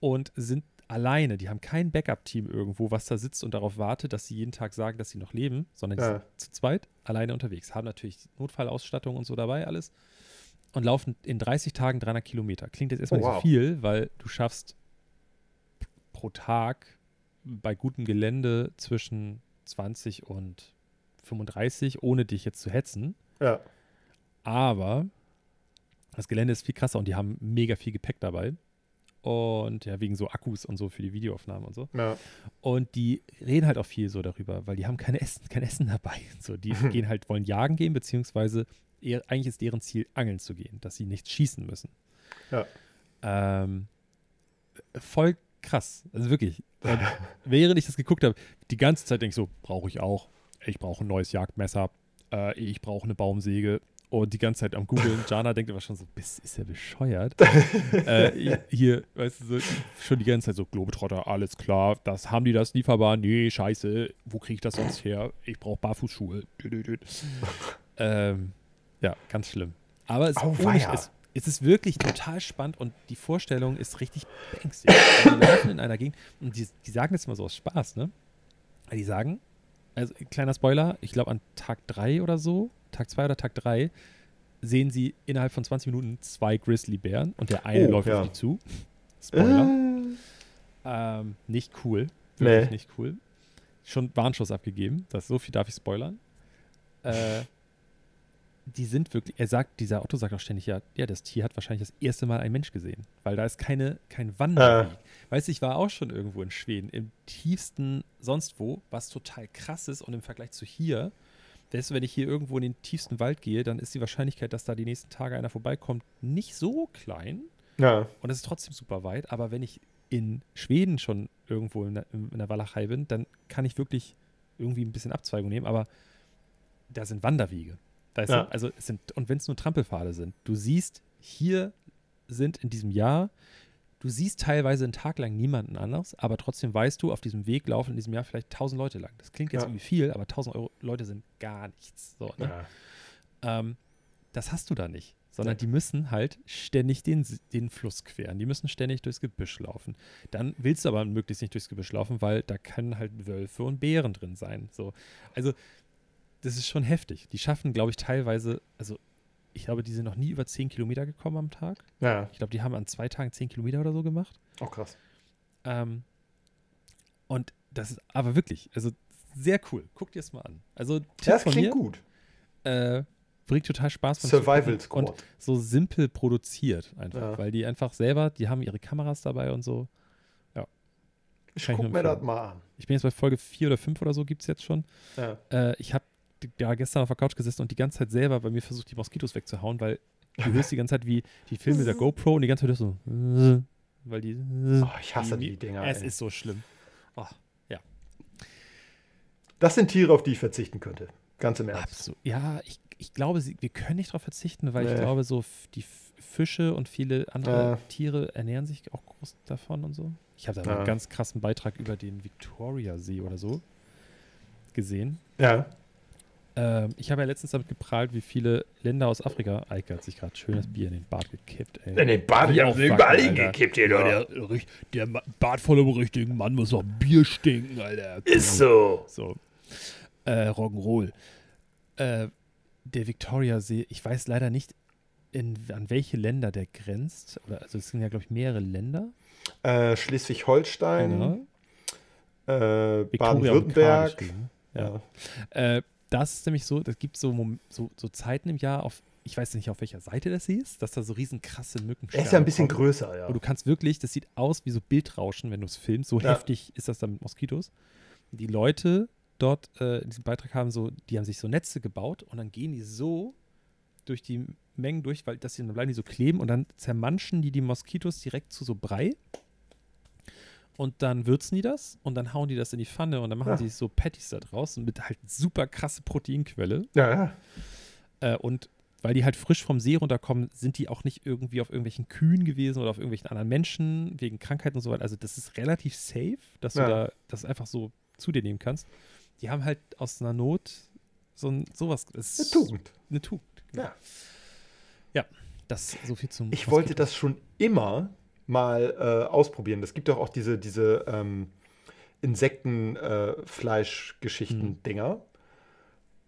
und sind alleine. Die haben kein Backup-Team irgendwo, was da sitzt und darauf wartet, dass sie jeden Tag sagen, dass sie noch leben, sondern die Ja. sind zu zweit alleine unterwegs. Haben natürlich Notfallausstattung und so dabei alles und laufen in 30 Tagen 300 Kilometer. Klingt jetzt erstmal Oh, nicht wow. so viel, weil du schaffst pro Tag bei gutem Gelände zwischen 20 und 35, ohne dich jetzt zu hetzen. Ja. Aber das Gelände ist viel krasser und die haben mega viel Gepäck dabei. Und ja, wegen so Akkus und so für die Videoaufnahmen und so. Ja. Und die reden halt auch viel so darüber, weil die haben keine Essen, kein Essen dabei. *laughs* So, die *laughs* gehen halt, wollen jagen gehen, beziehungsweise eher, eigentlich ist deren Ziel, angeln zu gehen, dass sie nicht schießen müssen. Ja. Ähm, voll krass. Also wirklich. *laughs* Und während ich das geguckt habe, die ganze Zeit denke ich so, brauche ich auch. Ich brauche ein neues Jagdmesser. Äh, ich brauche eine Baumsäge. Und die ganze Zeit am Googeln. *laughs* Jana denkt aber schon so, bist, ist er bescheuert? *laughs* äh, hier, weißt du, so, schon die ganze Zeit so, Globetrotter, alles klar. Das haben die das lieferbar? Nee, scheiße. Wo kriege ich das sonst her? Ich brauche Barfußschuhe. Ähm, ja, ganz schlimm. Aber es, ohne, Auweia. es, ist wirklich total spannend und die Vorstellung ist richtig beängstigend. Also Die laufen in einer Gegend und die, die sagen das immer so aus Spaß, ne? Die sagen, also kleiner Spoiler, ich glaube an Tag 3 oder so, Tag 2 oder Tag 3, sehen sie innerhalb von 20 Minuten zwei Grizzlybären und der eine Oh, läuft ja. auf die zu. Spoiler. Äh, Ähm, nicht cool. Wirklich Nee. nicht cool. Schon Warnschuss abgegeben. Das so viel darf ich spoilern. Äh, die sind wirklich, er sagt, dieser Otto sagt auch ständig, ja, ja, das Tier hat wahrscheinlich das erste Mal einen Mensch gesehen, weil da ist keine, kein Wanderweg. Weißt du, ich war auch schon irgendwo in Schweden, im tiefsten sonst wo, was total krass ist und im Vergleich zu hier, weißt du, wenn ich hier irgendwo in den tiefsten Wald gehe, dann ist die Wahrscheinlichkeit, dass da die nächsten Tage einer vorbeikommt, nicht so klein. ja. Und es ist trotzdem super weit, aber wenn ich in Schweden schon irgendwo in der, in der Walachei bin, dann kann ich wirklich irgendwie ein bisschen Abzweigung nehmen, aber da sind Wanderwege. Weißt Ja. du? Also es sind, und wenn es nur Trampelpfade sind, du siehst, hier sind in diesem Jahr, du siehst teilweise einen Tag lang niemanden anders, aber trotzdem weißt du, auf diesem Weg laufen in diesem Jahr vielleicht 1000 Leute lang. Das klingt jetzt Ja. irgendwie viel, aber 1000 Euro, Leute sind gar nichts. So, ne? ja. Ähm, das hast du da nicht. Sondern Ja. die müssen halt ständig den, den Fluss queren. Die müssen ständig durchs Gebüsch laufen. Dann willst du aber möglichst nicht durchs Gebüsch laufen, weil da können halt Wölfe und Bären drin sein. So. Also, das ist schon heftig. Die schaffen, glaube ich, teilweise, also ich glaube, die sind noch nie über 10 Kilometer gekommen am Tag. Ja. Ich glaube, die haben an zwei Tagen 10 Kilometer oder so gemacht. Auch krass. Ähm, und das ist aber wirklich, also sehr cool. Guck dir das mal an. Also, Tipp Das von klingt mir, gut. äh, bringt total Spaß. Survival Zugucken Und Squad. so simpel produziert einfach, Ja. weil die einfach selber, die haben ihre Kameras dabei und so. Ich kann ich guck nur mir das mal an. Ich bin jetzt bei Folge 4 oder 5 oder so, gibt es jetzt schon. Ja. Äh, ich habe ja gestern auf der Couch gesessen und die ganze Zeit selber bei mir versucht, die Moskitos wegzuhauen, weil du hörst die ganze Zeit wie die Filme der *laughs* GoPro und die ganze Zeit hörst so, weil die. Oh, ich hasse die, die Dinger. Es ey. ist so schlimm. Oh, Das sind Tiere, auf die ich verzichten könnte. Ganz im Ernst. absolut. Ja, ich, ich glaube, sie, wir können nicht darauf verzichten, weil ich Nee. glaube, so die Fische und viele andere Ja. Tiere ernähren sich auch groß davon und so. Ich habe da Ja. einen ganz krassen Beitrag über den Victoria-See oder so gesehen. Ja. Ähm, ich habe ja letztens damit geprahlt, wie viele Länder aus Afrika. Eike hat sich gerade schönes Bier in den Bart gekippt, ey. In den Bart, ich hab's überall hingekippt hier, Ja, doch. der, der Bart von dem richtigen Mann muss auch Bier stinken, Alter. Ist so. So. Äh, Rock'n'Roll. Äh, der Victoria-See, ich weiß leider nicht, in, an welche Länder der grenzt. Oder, also es sind ja, glaube ich, mehrere Länder. Äh, Schleswig-Holstein, Genau. äh, Baden-Württemberg. geschrieben. Ja. Ja. Äh, das ist nämlich so, das gibt so, so, so Zeiten im Jahr, auf, ich weiß nicht, auf welcher Seite das ist, dass da so riesen krasse Mücken Er ist ja ein bisschen größer, ja. Und du kannst wirklich, das sieht aus wie so Bildrauschen, wenn du es filmst. So Ja. heftig ist das dann mit Moskitos. Die Leute dort äh, in diesem Beitrag haben so, die haben sich so Netze gebaut und dann gehen die so durch die Mengen durch, weil das hier, dann bleiben die so kleben und dann zermanschen die die Moskitos direkt zu so Brei. Und dann würzen die das und dann hauen die das in die Pfanne und dann machen Ja. sie so Patties da draus und mit halt super krasse Proteinquelle. ja, ja. Äh, und weil die halt frisch vom See runterkommen, sind die auch nicht irgendwie auf irgendwelchen Kühen gewesen oder auf irgendwelchen anderen Menschen wegen Krankheiten und so weiter. Also das ist relativ safe, dass Ja. du da das einfach so zu dir nehmen kannst. Die haben halt aus einer Not so ein sowas. Eine Tugend. Eine Tugend. genau. Ja. Das so viel zum. Ich wollte das schon immer mal äh, ausprobieren. Es gibt doch auch diese, diese ähm, Insektenfleischgeschichten-Dinger.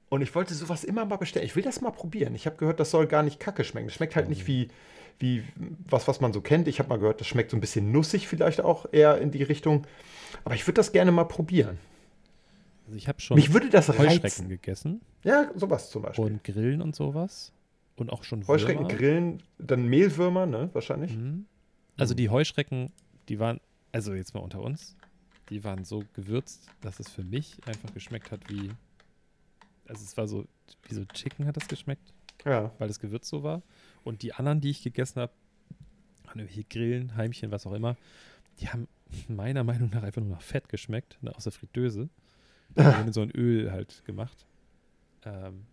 Und ich wollte sowas immer mal bestellen. Ich will das mal probieren. Ich habe gehört, das soll gar nicht kacke schmecken. Das schmeckt halt nicht wie, wie was, was man so kennt. Ich habe mal gehört, das schmeckt so ein bisschen nussig vielleicht auch eher in die Richtung. Aber ich würde das gerne mal probieren. Also ich habe schon Mich würde das Heuschrecken reizen. gegessen Ja, sowas zum Beispiel. und Grillen und sowas. Und auch schon Heuschrecken Würmer. grillen, dann Mehlwürmer, ne? Wahrscheinlich. Mhm. Also die Heuschrecken, die waren, also jetzt mal unter uns, die waren so gewürzt, dass es für mich einfach geschmeckt hat wie, also es war so, wie so Chicken hat das geschmeckt, Ja. weil das Gewürz so war. Und die anderen, die ich gegessen habe, waren irgendwelche Grillen, Heimchen, was auch immer, die haben meiner Meinung nach einfach nur nach Fett geschmeckt, ne, aus der Fritteuse. In *laughs* so ein Öl halt gemacht. Ähm,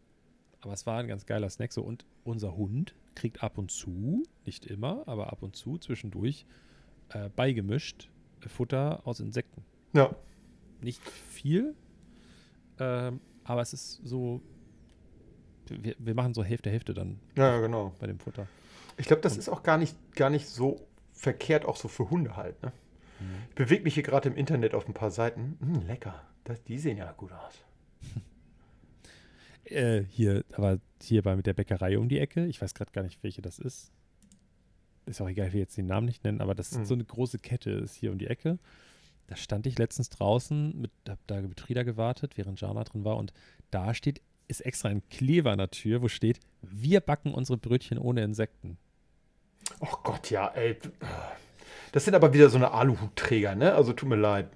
aber es war ein ganz geiler Snack so. Und unser Hund kriegt ab und zu, nicht immer, aber ab und zu zwischendurch äh, beigemischt äh, Futter aus Insekten. Ja. Nicht viel, ähm, aber es ist so, wir, wir machen so Hälfte, Hälfte dann Ja, genau. bei dem Futter. Ich glaube, das ist auch gar nicht, gar nicht so verkehrt, auch so für Hunde halt. Ne? Ich bewege mich hier gerade im Internet auf ein paar Seiten. Hm, lecker. Das, die sehen ja gut aus. *laughs* Äh, hier, aber hier bei mit der Bäckerei um die Ecke, ich weiß gerade gar nicht, welche das ist. Ist auch egal, ich will jetzt den Namen nicht nennen, aber das Mhm. ist so eine große Kette, ist hier um die Ecke. Da stand ich letztens draußen, mit, hab da mit Frieda gewartet, während Jana drin war und da steht, ist extra ein Kleber an der Tür, wo steht, wir backen unsere Brötchen ohne Insekten. Oh Gott, ja, ey. Das sind aber wieder so eine Aluhutträger, ne? Also tut mir leid.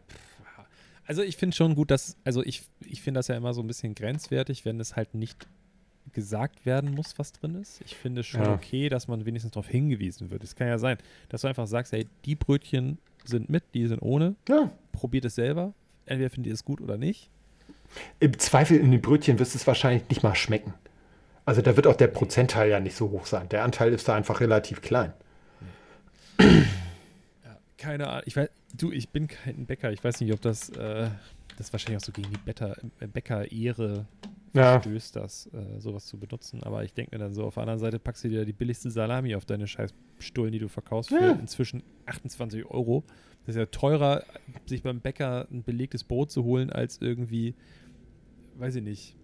Also ich finde schon gut, dass, also ich, ich finde das ja immer so ein bisschen grenzwertig, wenn es halt nicht gesagt werden muss, was drin ist. Ich finde es schon Ja. okay, dass man wenigstens darauf hingewiesen wird. Es kann ja sein, dass du einfach sagst, hey, die Brötchen sind mit, die sind ohne, Ja. probiert es selber. Entweder findet ihr es gut oder nicht. Im Zweifel in den Brötchen wirst du es wahrscheinlich nicht mal schmecken. Also da wird auch der Prozentteil ja nicht so hoch sein. Der Anteil ist da einfach relativ klein. Ja, keine Ahnung. Ich weiß, du, ich bin kein Bäcker. Ich weiß nicht, ob das, äh, das wahrscheinlich auch so gegen die Bäcker, äh, Bäcker-Ehre Ja. stößt, das, äh, sowas zu benutzen. Aber ich denke mir dann so, auf der anderen Seite packst du dir die billigste Salami auf deine scheiß Stullen, die du verkaufst, für Ja. inzwischen 28 Euro. Das ist ja teurer, sich beim Bäcker ein belegtes Brot zu holen, als irgendwie, weiß ich nicht,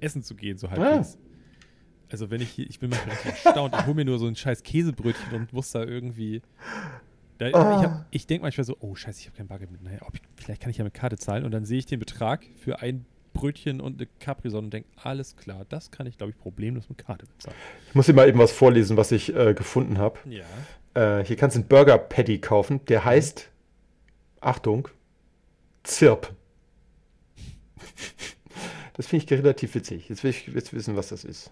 essen zu gehen, so halbwegs. Also wenn ich hier, ich bin manchmal richtig erstaunt, ich hole mir nur so ein scheiß Käsebrötchen und muss da irgendwie. Da, Ich, Ah. ich denke manchmal so, oh scheiße, ich habe kein Bargeld mit. Naja, ich, vielleicht kann ich ja mit Karte zahlen und dann sehe ich den Betrag für ein Brötchen und eine Capri-Sonne und denke, alles klar, das kann ich, glaube ich, problemlos mit Karte bezahlen. Ich muss dir mal eben was vorlesen, was ich äh, gefunden habe. Ja. Äh, hier kannst du einen Burger Patty kaufen. Der heißt, Achtung, Zirp. Das finde ich relativ witzig. Jetzt will ich jetzt wissen, was das ist.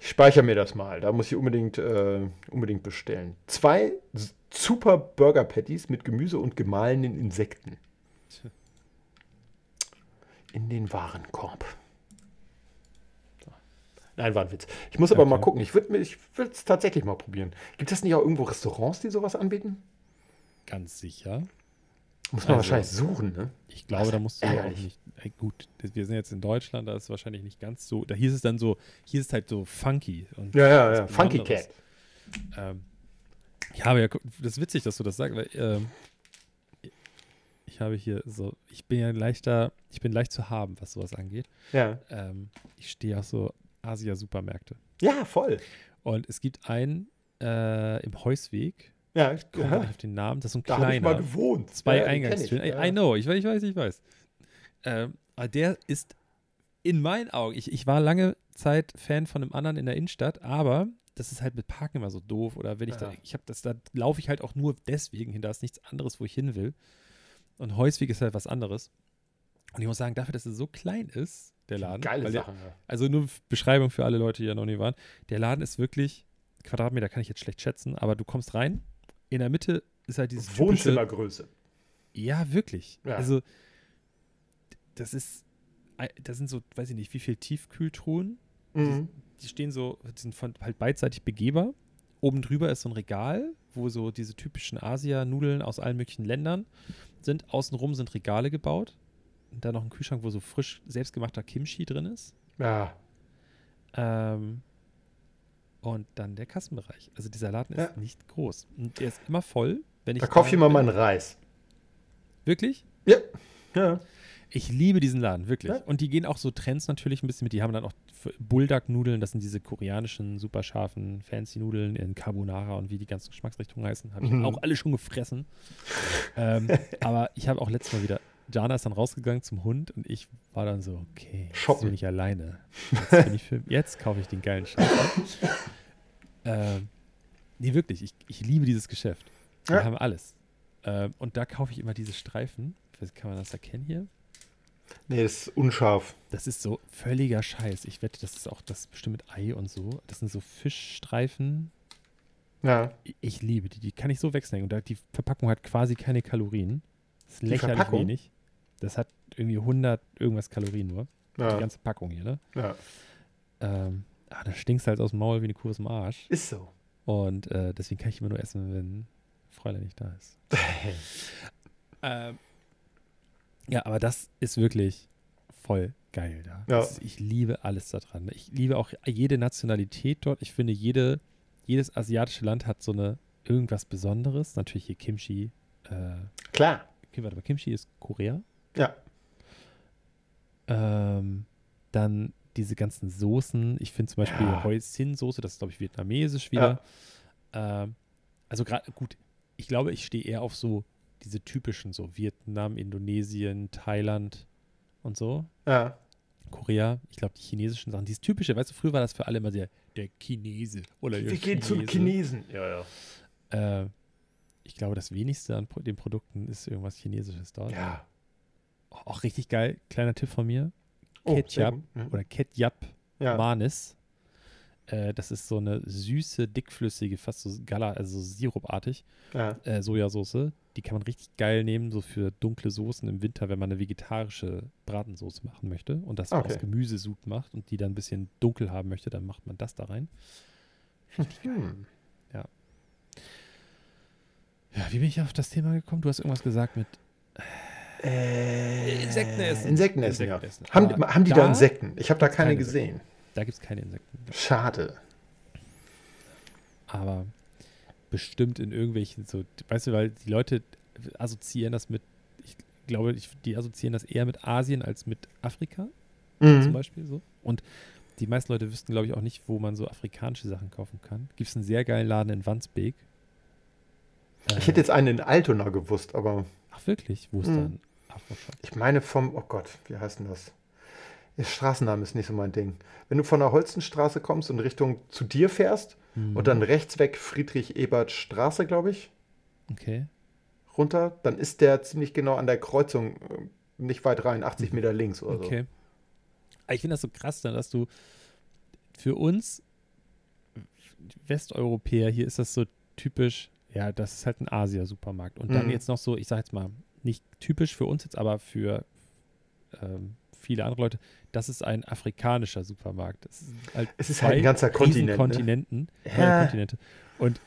Ich speichere mir das mal. Da muss ich unbedingt, äh, unbedingt bestellen. Zwei super Burger Patties mit Gemüse und gemahlenen Insekten. In den Warenkorb. Nein, war ein Witz. Ich muss aber mal Okay. gucken. Ich würde es tatsächlich mal probieren. Gibt es nicht auch irgendwo Restaurants, die sowas anbieten? Ganz sicher. Muss man Also- wahrscheinlich suchen, ne? Ich glaube, da musst du auch ärgerlich. nicht. Ey, gut, wir sind jetzt in Deutschland, da ist es wahrscheinlich nicht ganz so. Da hieß es dann so, hier ist es halt so funky. Und Ja, ja, ja. Funky. Cat. Ähm, ja, aber ja, das ist witzig, dass du das sagst, weil ähm, ich habe hier so, ich bin ja leichter, ich bin leicht zu haben, was sowas angeht. Ja. Ähm, ich stehe auf so Asia-Supermärkte. Ja, voll. Und es gibt einen äh, im Heusweg, Ja, ich komme ja. auf den Namen, das ist so ein da habe ich mal kleiner, gewohnt. zwei Ja, Eingangstüren. ich, I, ja. I know, ich, weiß, ich weiß, ich weiß. Ähm, aber der ist in meinen Augen, ich, ich war lange Zeit Fan von einem anderen in der Innenstadt, aber das ist halt mit Parken immer so doof. Oder wenn ich da, Ja. ich habe das, da laufe ich halt auch nur deswegen hin, da ist nichts anderes, wo ich hin will. Und Heusweg ist halt was anderes. Und ich muss sagen, dafür, dass er so klein ist, der Laden, Geile weil der, Sachen. Ja. also nur Beschreibung für alle Leute, die da noch nie waren. Der Laden ist wirklich, Quadratmeter kann ich jetzt schlecht schätzen, aber du kommst rein, in der Mitte ist halt dieses typische, Wohnzimmergröße. ja, wirklich. Ja. Also, das ist, das sind so, weiß ich nicht, wie viel Tiefkühltruhen. Mhm. Die stehen so, die sind von, halt beidseitig begehbar. Oben drüber ist so ein Regal, wo so diese typischen Asia-Nudeln aus allen möglichen Ländern sind. Außenrum sind Regale gebaut. Und dann noch ein Kühlschrank, wo so frisch selbstgemachter Kimchi drin ist. Ja. Ähm, und dann der Kassenbereich. Also dieser Laden ist Ja. nicht groß. Und der ist immer voll, wenn ich Da kaufe ich immer meinen Reis. Wirklich? Ja. Ja. Ich liebe diesen Laden, wirklich. Ja. Und die gehen auch so Trends natürlich ein bisschen mit. Die haben dann auch Bulldog-Nudeln, das sind diese koreanischen, super scharfen, fancy Nudeln in Carbonara und wie die ganzen Geschmacksrichtungen heißen. Habe ich Mhm. auch alle schon gefressen. *laughs* ähm, aber ich habe auch letztes Mal wieder, Jana ist dann rausgegangen zum Hund und ich war dann so, okay, jetzt bin ich alleine. Jetzt, bin ich für, jetzt kaufe ich den geilen Scheiß. *laughs* ähm, nee, wirklich, ich, ich liebe dieses Geschäft. Wir Ja. haben alles. Ähm, und da kaufe ich immer diese Streifen. Weiß, kann man das erkennen hier? Nee, das ist unscharf. Das ist so völliger Scheiß. Ich wette, das ist auch das bestimmt mit Ei und so. Das sind so Fischstreifen. Ja. Ich, ich liebe die. Die kann ich so wechseln. Und da- die Verpackung hat quasi keine Kalorien. Das ist lächerlich wenig. Das hat irgendwie 100 irgendwas Kalorien nur. Die Ja. ganze Packung hier, ne? ja. Ähm, aber da stinkst halt aus dem Maul wie eine Kuh aus dem Arsch. Ist so. Und äh, deswegen kann ich immer nur essen, wenn Fräulein nicht da ist. *laughs* ähm, ja, aber das ist wirklich voll geil da. Ja. Ist, ich liebe alles da dran. Ich liebe auch jede Nationalität dort. Ich finde, jede, jedes asiatische Land hat so eine irgendwas Besonderes. Natürlich hier Kimchi. Äh, Klar. okay, warte mal, Kimchi ist Korea. Ja. Ähm, dann diese ganzen Soßen. Ich finde zum Beispiel Ja. Hoisin-Soße, das ist, glaube ich, vietnamesisch wieder. Ähm, also gerade, gut, ich glaube, ich stehe eher auf so diese typischen, so Vietnam, Indonesien, Thailand und so. Ja. Korea, ich glaube, die chinesischen Sachen, dieses typische, weißt du, früher war das für alle immer sehr der Chinese oder der Wir gehen zum Chinese. Chinesen. Ja, ja. Äh, ich glaube, das wenigste an den Produkten ist irgendwas Chinesisches dort. Ja. Auch richtig geil, kleiner Tipp von mir. Oh. Mhm. oder Ketchup Ja. Manis. Äh, das ist so eine süße, dickflüssige, fast so Gala, also so sirupartig ja. äh, Sojasauce. Die kann man richtig geil nehmen, so für dunkle Soßen im Winter, wenn man eine vegetarische Bratensoße machen möchte und das Okay. aus Gemüsesud macht und die dann ein bisschen dunkel haben möchte, dann macht man das da rein. Hm. Ja, wie bin ich auf das Thema gekommen? Du hast irgendwas gesagt mit Äh, Insekten essen. Insekten essen, ja. Essen. Haben, haben die da, da Insekten? Ich habe da keine keine gesehen. Da gibt es keine Insekten. Schade. aber bestimmt in irgendwelchen so, weißt du, weil die Leute assoziieren das mit, ich glaube, ich, die assoziieren das eher mit Asien als mit Afrika zum Mhm. Beispiel so. Und die meisten Leute wüssten, glaube ich, auch nicht, wo man so afrikanische Sachen kaufen kann. Gibt es einen sehr geilen Laden in Wandsbek. Ich hätte jetzt einen in Altona gewusst, aber Ach wirklich? Wo ist Mhm. dann? Ich meine vom, oh Gott, wie heißt denn das? Der Straßenname ist nicht so mein Ding. Wenn du von der Holstenstraße kommst und Richtung zu dir fährst Mhm. und dann rechts weg Friedrich-Ebert-Straße, glaube ich, Okay. runter, dann ist der ziemlich genau an der Kreuzung, äh, nicht weit rein, 80 Meter links oder Okay. Aber Ich finde das so krass, dass du für uns Westeuropäer, hier ist das so typisch, ja, das ist halt ein Asia-Supermarkt. Und dann Mhm. jetzt noch so, ich sag jetzt mal, nicht typisch für uns jetzt, aber für ähm, viele andere Leute, das ist ein afrikanischer Supermarkt. Ist halt Es ist halt ein ganzer Kontinent, ne? Kontinenten, beide Kontinente. Und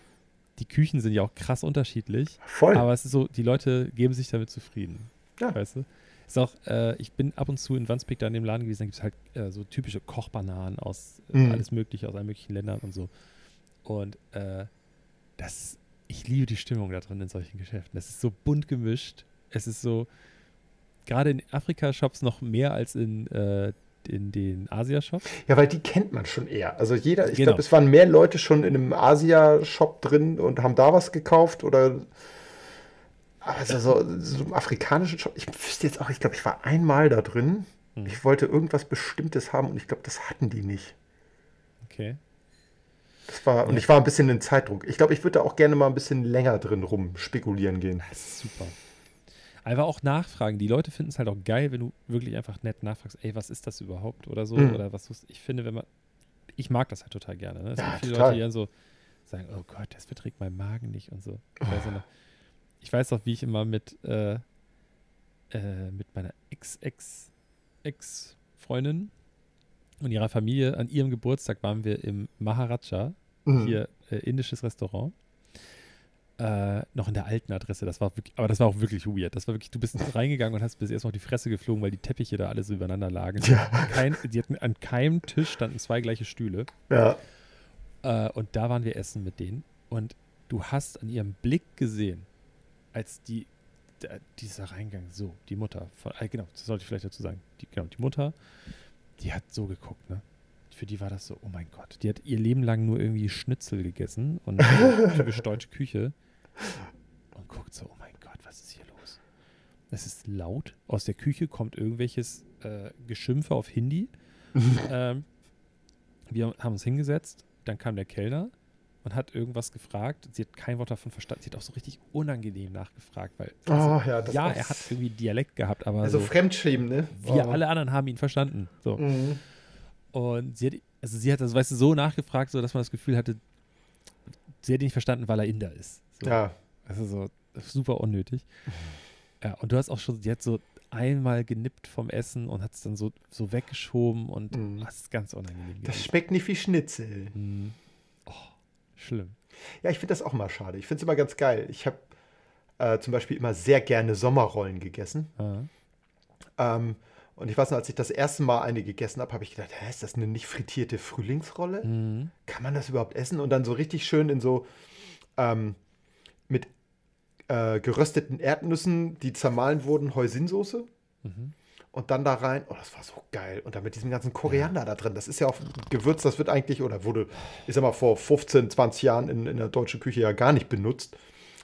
die Küchen sind ja auch krass unterschiedlich. Voll. Aber es ist so, die Leute geben sich damit zufrieden. Ja. Weißt du? Ist auch, äh, ich bin ab und zu in Wandsbek da in dem Laden gewesen, da gibt es halt äh, so typische Kochbananen aus äh, Mhm. alles Mögliche, aus allen möglichen Ländern und so. Und äh, das, ich liebe die Stimmung da drin in solchen Geschäften. Das ist so bunt gemischt. Es ist so, gerade in Afrika-Shops noch mehr als in, äh, in den Asia-Shops. Ja, weil die kennt man schon eher. Also jeder, ich Genau. glaube, es waren mehr Leute schon in einem Asia-Shop drin und haben da was gekauft oder also so, so im afrikanischen Shop. Ich wüsste jetzt auch, ich glaube, ich war einmal da drin. Hm. Ich wollte irgendwas Bestimmtes haben und ich glaube, das hatten die nicht. Okay. Das war, und Ja. ich war ein bisschen in Zeitdruck. Ich glaube, ich würde da auch gerne mal ein bisschen länger drin rum spekulieren gehen. Das ist super. Einfach auch nachfragen. Die Leute finden es halt auch geil, wenn du wirklich einfach nett nachfragst, ey, was ist das überhaupt oder so. Mhm. Oder was ich finde, wenn man. Ich mag das halt total gerne. Ne? Es Ja, gibt viele total. Leute, die dann so sagen, oh Gott, das verträgt mein Magen nicht und so. Ich weiß, noch, ich weiß noch, wie ich immer mit, äh, äh, mit meiner Ex-Ex-Ex-Freundin und ihrer Familie an ihrem Geburtstag waren wir im Maharaja Mhm. hier äh, indisches Restaurant. Äh, noch in der alten Adresse. Das war wirklich, aber das war auch wirklich weird. Das war wirklich, du bist reingegangen und hast bis erst mal auf die Fresse geflogen, weil die Teppiche da alle so übereinander lagen. Ja. Kein, die hatten, an keinem Tisch standen zwei gleiche Stühle. Ja. Äh, und da waren wir essen mit denen. Und du hast an ihrem Blick gesehen, als die, dieser Reingang, so, die Mutter, von, äh, genau, das sollte ich vielleicht dazu sagen. Die, genau, die Mutter, die hat so geguckt, ne? Für die war das so, oh mein Gott. Die hat ihr Leben lang nur irgendwie Schnitzel gegessen und *laughs* typisch deutsche Küche. Und guckt so, oh mein Gott, was ist hier los? Es ist laut. Aus der Küche kommt irgendwelches äh, Geschimpfe auf Hindi. *laughs* ähm, wir haben uns hingesetzt, dann kam der Kellner und hat irgendwas gefragt. Sie hat kein Wort davon verstanden. Sie hat auch so richtig unangenehm nachgefragt, weil Oh, ja, das ja, er hat irgendwie Dialekt gehabt, aber Also so, Fremdschämen, ne? wir Oh. alle anderen haben ihn verstanden. So. Mhm. Und sie hat, also sie hat das, weißt du, so nachgefragt, so dass man das Gefühl hatte, sie hat ihn nicht verstanden, weil er Inder ist. So. Ja. Also so super unnötig. Ja, und du hast auch schon, die hat so einmal genippt vom Essen und hat es dann so, so weggeschoben und Mhm. das ist ganz unangenehm. Das gewesen. schmeckt nicht wie Schnitzel. Mhm. Oh, schlimm. Ja, ich finde das auch mal schade. Ich finde es immer ganz geil. Ich habe äh, zum Beispiel immer sehr gerne Sommerrollen gegessen. Ähm, und ich weiß noch, als ich das erste Mal eine gegessen habe, habe ich gedacht, hä, ist das eine nicht frittierte Frühlingsrolle? Mhm. Kann man das überhaupt essen? Und dann so richtig schön in so ähm, mit äh, gerösteten Erdnüssen, die zermahlen wurden, Hoisinsoße. Mhm. Und dann da rein, oh, das war so geil. Und dann mit diesem ganzen Koriander da drin. Das ist ja auch Gewürz, das wird eigentlich, oder wurde, ich sag mal, vor 15, 20 Jahren in, in der deutschen Küche ja gar nicht benutzt.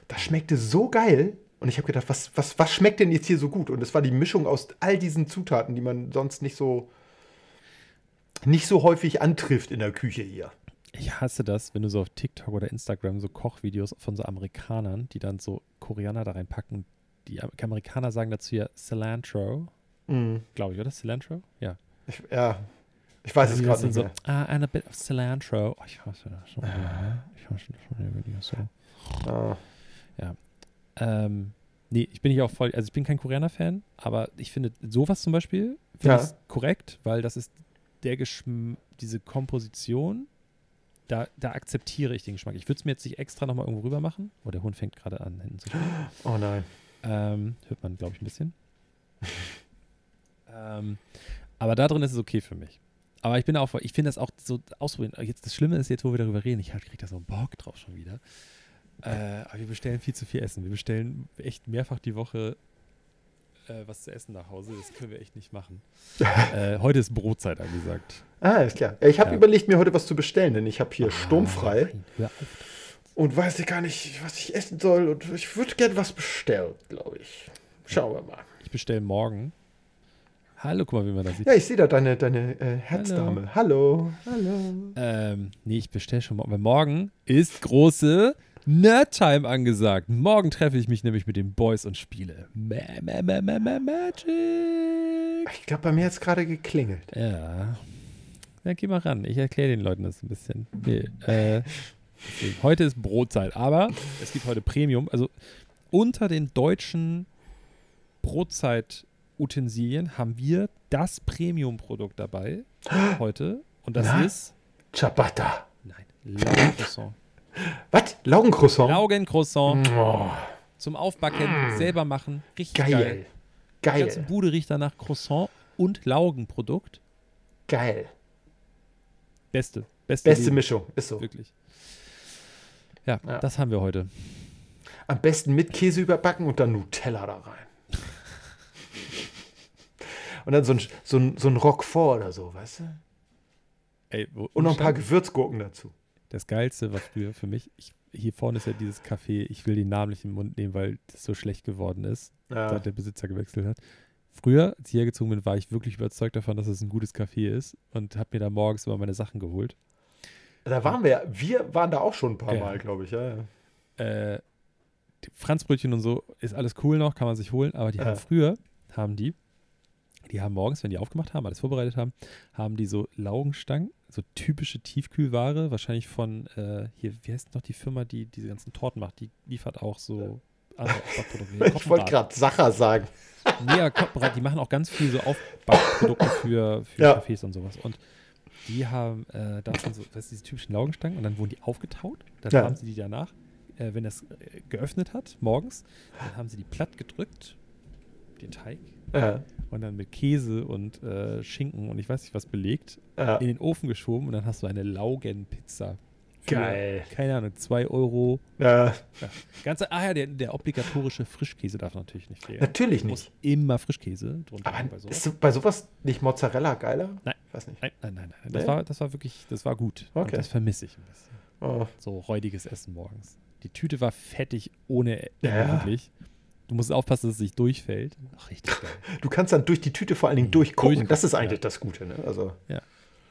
Das schmeckte so geil. Und ich habe gedacht, was, was, was schmeckt denn jetzt hier so gut? Und es war die Mischung aus all diesen Zutaten, die man sonst nicht so, nicht so häufig antrifft in der Küche hier. Ich hasse das, wenn du so auf TikTok oder Instagram so Kochvideos von so Amerikanern, die dann so Koriander da reinpacken. Die Am- Amerikaner sagen dazu ja Cilantro, Mhm. glaube ich, oder? Cilantro? Ja. Ich, ja, ich weiß es gerade nicht so, mehr. ah, and a bit of Cilantro. Oh, ich hasse das schon. wieder. Ich hasse das schon wieder so. Ah. Ähm, nee, ich bin hier auch voll, also ich bin kein Koreaner-Fan, aber ich finde sowas zum Beispiel finde Ja. ich korrekt, weil das ist der Geschmack, diese Komposition, da, da akzeptiere ich den Geschmack. Ich würde es mir jetzt nicht extra nochmal irgendwo rüber machen. Oh, der Hund fängt gerade an, hinten zu spielen. Oh nein. Ähm, hört man, glaube ich, ein bisschen. ähm, aber da drin ist es okay für mich. Aber ich bin auch, ich finde das auch so ausprobieren. Jetzt das Schlimme ist jetzt, wo wir darüber reden, ich halt kriege da so einen Bock drauf schon wieder. Äh, aber wir bestellen viel zu viel Essen. Wir bestellen echt mehrfach die Woche äh, was zu essen nach Hause. Das können wir echt nicht machen. *laughs* äh, heute ist Brotzeit angesagt. Ah, ist klar. Ich habe Ja. überlegt, mir heute was zu bestellen, denn ich habe hier sturmfrei. Nein, hör auf. und weiß ich gar nicht, was ich essen soll. Und ich würde gern was bestellen, glaube ich. Schauen wir mal. Ich bestelle morgen. Hallo, guck mal, wie man das sieht. Ja, ich sehe da deine, deine äh, Herzdame. Hallo. Hallo. Ähm, nee, ich bestelle schon morgen. Weil morgen ist große Nerdtime angesagt. Morgen treffe ich mich nämlich mit den Boys und spiele Ma Ma Ma Ma Ma Magic. Ich glaube, bei mir hat es gerade geklingelt. Ja. Ja, geh mal ran. Ich erkläre den Leuten das ein bisschen. Nee, äh, *laughs* heute ist Brotzeit, aber es gibt heute Premium. Also unter den deutschen Brotzeit-Utensilien haben wir das Premium-Produkt dabei *gasps* heute. Und das Na? ist Ciabatta. Nein, La Croissant. Was? Laugencroissant? Laugencroissant Oh, zum Aufbacken, selber machen. Richtig geil. geil. Die ganze Geil. Bude riecht danach Croissant und Laugenprodukt. Geil. Beste. Beste, Beste Leben. Mischung. Ist so. Wirklich. Ja, Ja. das haben wir heute. Am besten mit Käse überbacken und dann Nutella da rein. *laughs* und dann so ein, so ein, so ein Roquefort oder so, weißt du? Ey, wo- Und noch ein paar Gewürzgurken dazu. Das Geilste war früher für mich, ich, hier vorne ist ja dieses Café, ich will den Namen nicht in den Mund nehmen, weil das so schlecht geworden ist, Ja. seit der Besitzer gewechselt hat. Früher, als ich hergezogen bin, war ich wirklich überzeugt davon, dass es ein gutes Café ist und habe mir da morgens immer meine Sachen geholt. Da waren wir ja, wir waren da auch schon ein paar Ja. Mal, glaube ich. Ja, ja. Äh, Franzbrötchen und so ist alles cool noch, kann man sich holen, aber die haben früher, haben die, die haben morgens, wenn die aufgemacht haben, alles vorbereitet haben, haben die so Laugenstangen, so typische Tiefkühlware, wahrscheinlich von, äh, hier, wie heißt noch die Firma, die diese ganzen Torten macht, die liefert auch so andere Aufbackprodukte. *laughs* Ich wollte gerade Sacher sagen. Nee, *laughs* ja, Koppenrad, die machen auch ganz viel so Aufbackprodukte für, für Ja. Cafés und sowas. Und die haben äh, davon so, das ist diese typischen Laugenstangen und dann wurden die aufgetaut. Dann Ja. haben sie die danach, äh, wenn das äh, geöffnet hat, morgens, dann haben sie die platt gedrückt, den Teig, Ja, und dann mit Käse und äh, Schinken und ich weiß nicht was belegt, ja. in den Ofen geschoben und dann hast du eine Laugenpizza. Geil. Keine Ahnung, 2 Euro. ja. Ganze, ah ja, der, der obligatorische Frischkäse darf natürlich nicht fehlen. Natürlich Muss nicht. immer Frischkäse drunter Aber bei sowas. ist bei sowas nicht Mozzarella geiler? Nein. Weiß nicht. Nein, nein, nein, nein. Das, Nee? war, das war wirklich, das war gut. Und Okay. das vermisse ich ein bisschen. Oh. So räudiges Essen morgens. Die Tüte war fettig ohne Ende, Ja, ja. Du musst aufpassen, dass es nicht durchfällt. Ach, richtig geil. *laughs* Du kannst dann durch die Tüte vor allen Dingen Mhm. durchgucken. Durchgucken, Das ist eigentlich ja. das Gute. Ne? Also,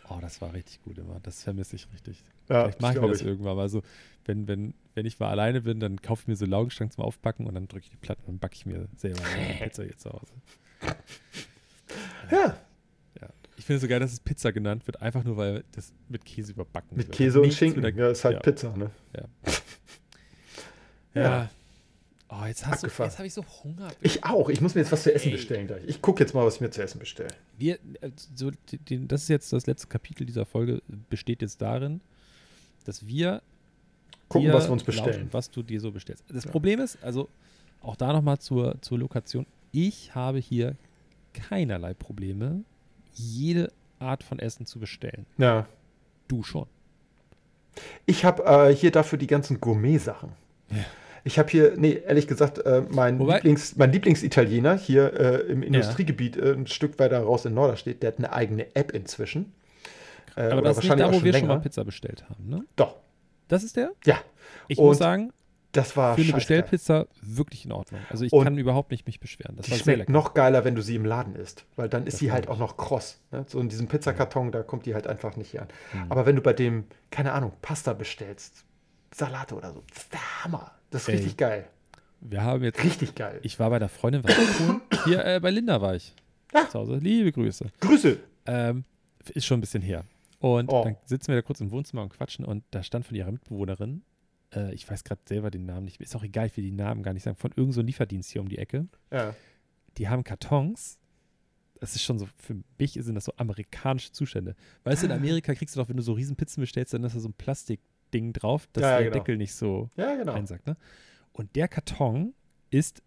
Oh, das war richtig gut immer. Das vermisse ich richtig. ja, Vielleicht mache ich mir das irgendwann mal so. Wenn, wenn, wenn ich mal alleine bin, dann kaufe ich mir so Laugenstangen zum Aufbacken und dann drücke ich die Platten und dann backe ich mir selber eine *laughs* Pizza hier zu Hause. *laughs* Ja, Ja. Ich finde es so geil, dass es Pizza genannt wird, einfach nur, weil das mit Käse überbacken mit wird. Käse und Nichts Schinken. mit der- Ja, ist halt ja. Pizza. Ne? Ja. Ja. Oh, jetzt hast du, Abgefahren. jetzt habe ich so Hunger. Ich auch. Ich muss mir jetzt was zu essen Ey. bestellen gleich. Ich gucke jetzt mal, was ich mir zu essen bestelle. Wir, äh, so, die- das ist jetzt das letzte Kapitel dieser Folge, besteht jetzt darin, dass wir Gucken, was wir uns bestellen. was du dir so bestellst. Das Ja. Problem ist, also auch da nochmal zur, zur Lokation, ich habe hier keinerlei Probleme, jede Art von Essen zu bestellen. Ja. Du schon. Ich habe äh, hier dafür die ganzen Gourmet-Sachen. Ja. Ich habe hier, nee, ehrlich gesagt, äh, mein, Wobei- Lieblings, mein Lieblingsitaliener hier äh, im Industriegebiet äh, ein Stück weiter raus in Norderstedt, der hat eine eigene App inzwischen. Äh, Aber das ist nicht da, wo wir schon länger. mal Pizza bestellt haben, ne? Doch, Das ist der? ja, Ich Und muss sagen, das war für eine. Bestellpizza wirklich in Ordnung. Also ich Und kann überhaupt nicht mich beschweren. Das Die schmeckt noch geiler, wenn du sie im Laden isst, weil dann ist Das sie halt auch noch kross. Ne? So in diesem Pizzakarton, da kommt die halt einfach nicht hier an. Mhm. Aber wenn du bei dem, keine Ahnung, Pasta bestellst, Salate oder so, das ist der Hammer. Das ist Ey. richtig geil. Wir haben jetzt Richtig geil. Ich war bei der Freundin was *coughs* abholen. Hier äh, bei Linda war ich. Ah. Zu Hause. Liebe Grüße. Grüße. Ähm, ist schon ein bisschen her. Und Oh. dann sitzen wir da kurz im Wohnzimmer und quatschen und da stand von ihrer Mitbewohnerin, äh, ich weiß gerade selber den Namen nicht, ist auch egal, ich will die Namen gar nicht sagen, von irgendeinem so Lieferdienst hier um die Ecke. Ja. Die haben Kartons. Das ist schon so, für mich sind das so amerikanische Zustände. Weißt du, in *gasps* Amerika kriegst du doch, wenn du so riesen Pizzen bestellst, dann ist da so ein Plastikding drauf, dass Ja, ja, der genau. Deckel nicht so ja, genau. einsackt. Ne? Und der Karton ist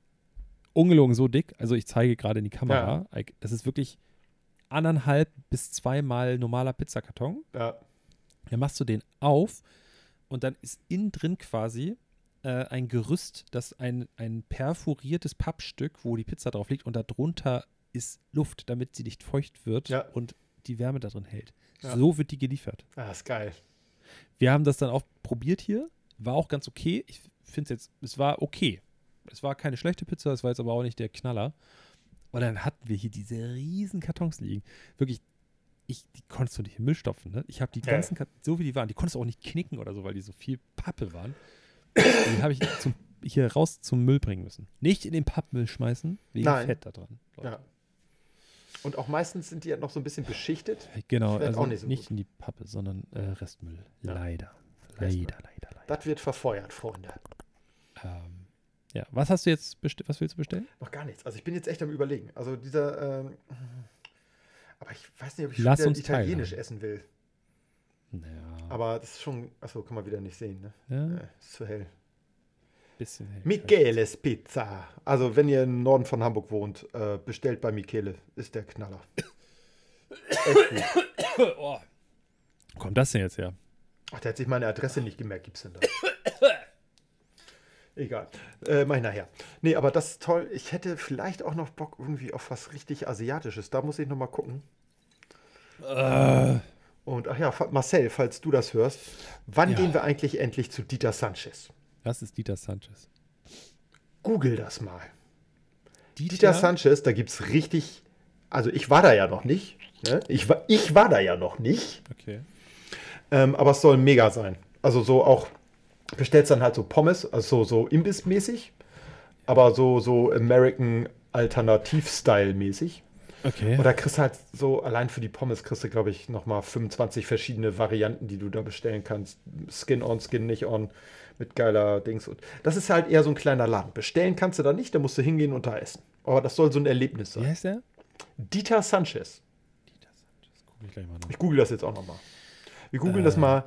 ungelogen so dick, also ich zeige gerade in die Kamera, Ike, das ist wirklich anderthalb bis zweimal normaler Pizzakarton. Ja. Dann machst du den auf und dann ist innen drin quasi äh, ein Gerüst, das ein, ein perforiertes Pappstück, wo die Pizza drauf liegt und darunter ist Luft, damit sie nicht feucht wird Ja. und die Wärme da drin hält. Ja. So wird die geliefert. Ah, ist geil. Wir haben das dann auch probiert hier. War auch ganz okay. Ich finde es jetzt, es war okay. Es war keine schlechte Pizza, es war jetzt aber auch nicht der Knaller. Und dann hatten wir hier diese riesen Kartons liegen. Wirklich, ich, die konntest du nicht in den Müll stopfen. Ne? Ich habe die ganzen Kartons, so wie die waren, die konntest du auch nicht knicken oder so, weil die so viel Pappe waren. die habe ich zum, hier raus zum Müll bringen müssen. Nicht in den Pappmüll schmeißen, wegen Nein. Fett da dran. Leute. Ja. Und auch meistens sind die ja noch so ein bisschen beschichtet. Genau, Schmeckt also nicht nicht, so gut. in die Pappe, sondern äh, Restmüll. Ja. Leider. Restmüll. Leider, leider, leider. Das wird verfeuert, Freunde. Ähm, ja, was hast du jetzt was willst du bestellen? Noch gar nichts. Also ich bin jetzt echt am überlegen. Also dieser, ähm, aber ich weiß nicht, ob ich schon Lass wieder uns italienisch teilhaben. essen will. Naja, Aber das ist schon, achso, kann man wieder nicht sehen, ne? ja, Äh, ist zu hell. Bisschen hell. Micheles Pizza. Also, wenn ihr im Norden von Hamburg wohnt, äh, bestellt bei Michele. Ist der Knaller. *coughs* Oh. Wo kommt das denn jetzt her? Ach, der hat sich meine Adresse nicht gemerkt. Gibt's denn da? *coughs* Egal. Äh, mach ich nachher. Nee, aber das ist toll. Ich hätte vielleicht auch noch Bock irgendwie auf was richtig Asiatisches. Da muss ich noch mal gucken. Äh, Und ach ja, Marcel, falls du das hörst, wann Ja. gehen wir eigentlich endlich zu Dieter Sanchez? Was ist Dieter Sanchez? Google das mal. Dieter Sanchez, da gibt es richtig. Also, ich war da ja noch nicht. Ne? Ich, war, ich war da ja noch nicht. Okay. Ähm, aber es soll mega sein. Also, so auch. Bestellst dann halt so Pommes, also so, so Imbiss-mäßig. Aber so, so American Alternativ-Style-mäßig. Okay. Und da kriegst du halt so, allein für die Pommes kriegst du, glaube ich, nochmal 25 verschiedene Varianten, die du da bestellen kannst. Skin on, Skin nicht on, mit geiler Dings. Und das ist halt eher so ein kleiner Laden. Bestellen kannst du da nicht, da musst du hingehen und da essen. Aber das soll so ein Erlebnis Wie sein. heißt der? Dieter Sanchez. Dieter Sanchez. Guck ich gleich mal nach. Ich google das jetzt auch nochmal. Wir googeln Äh. das mal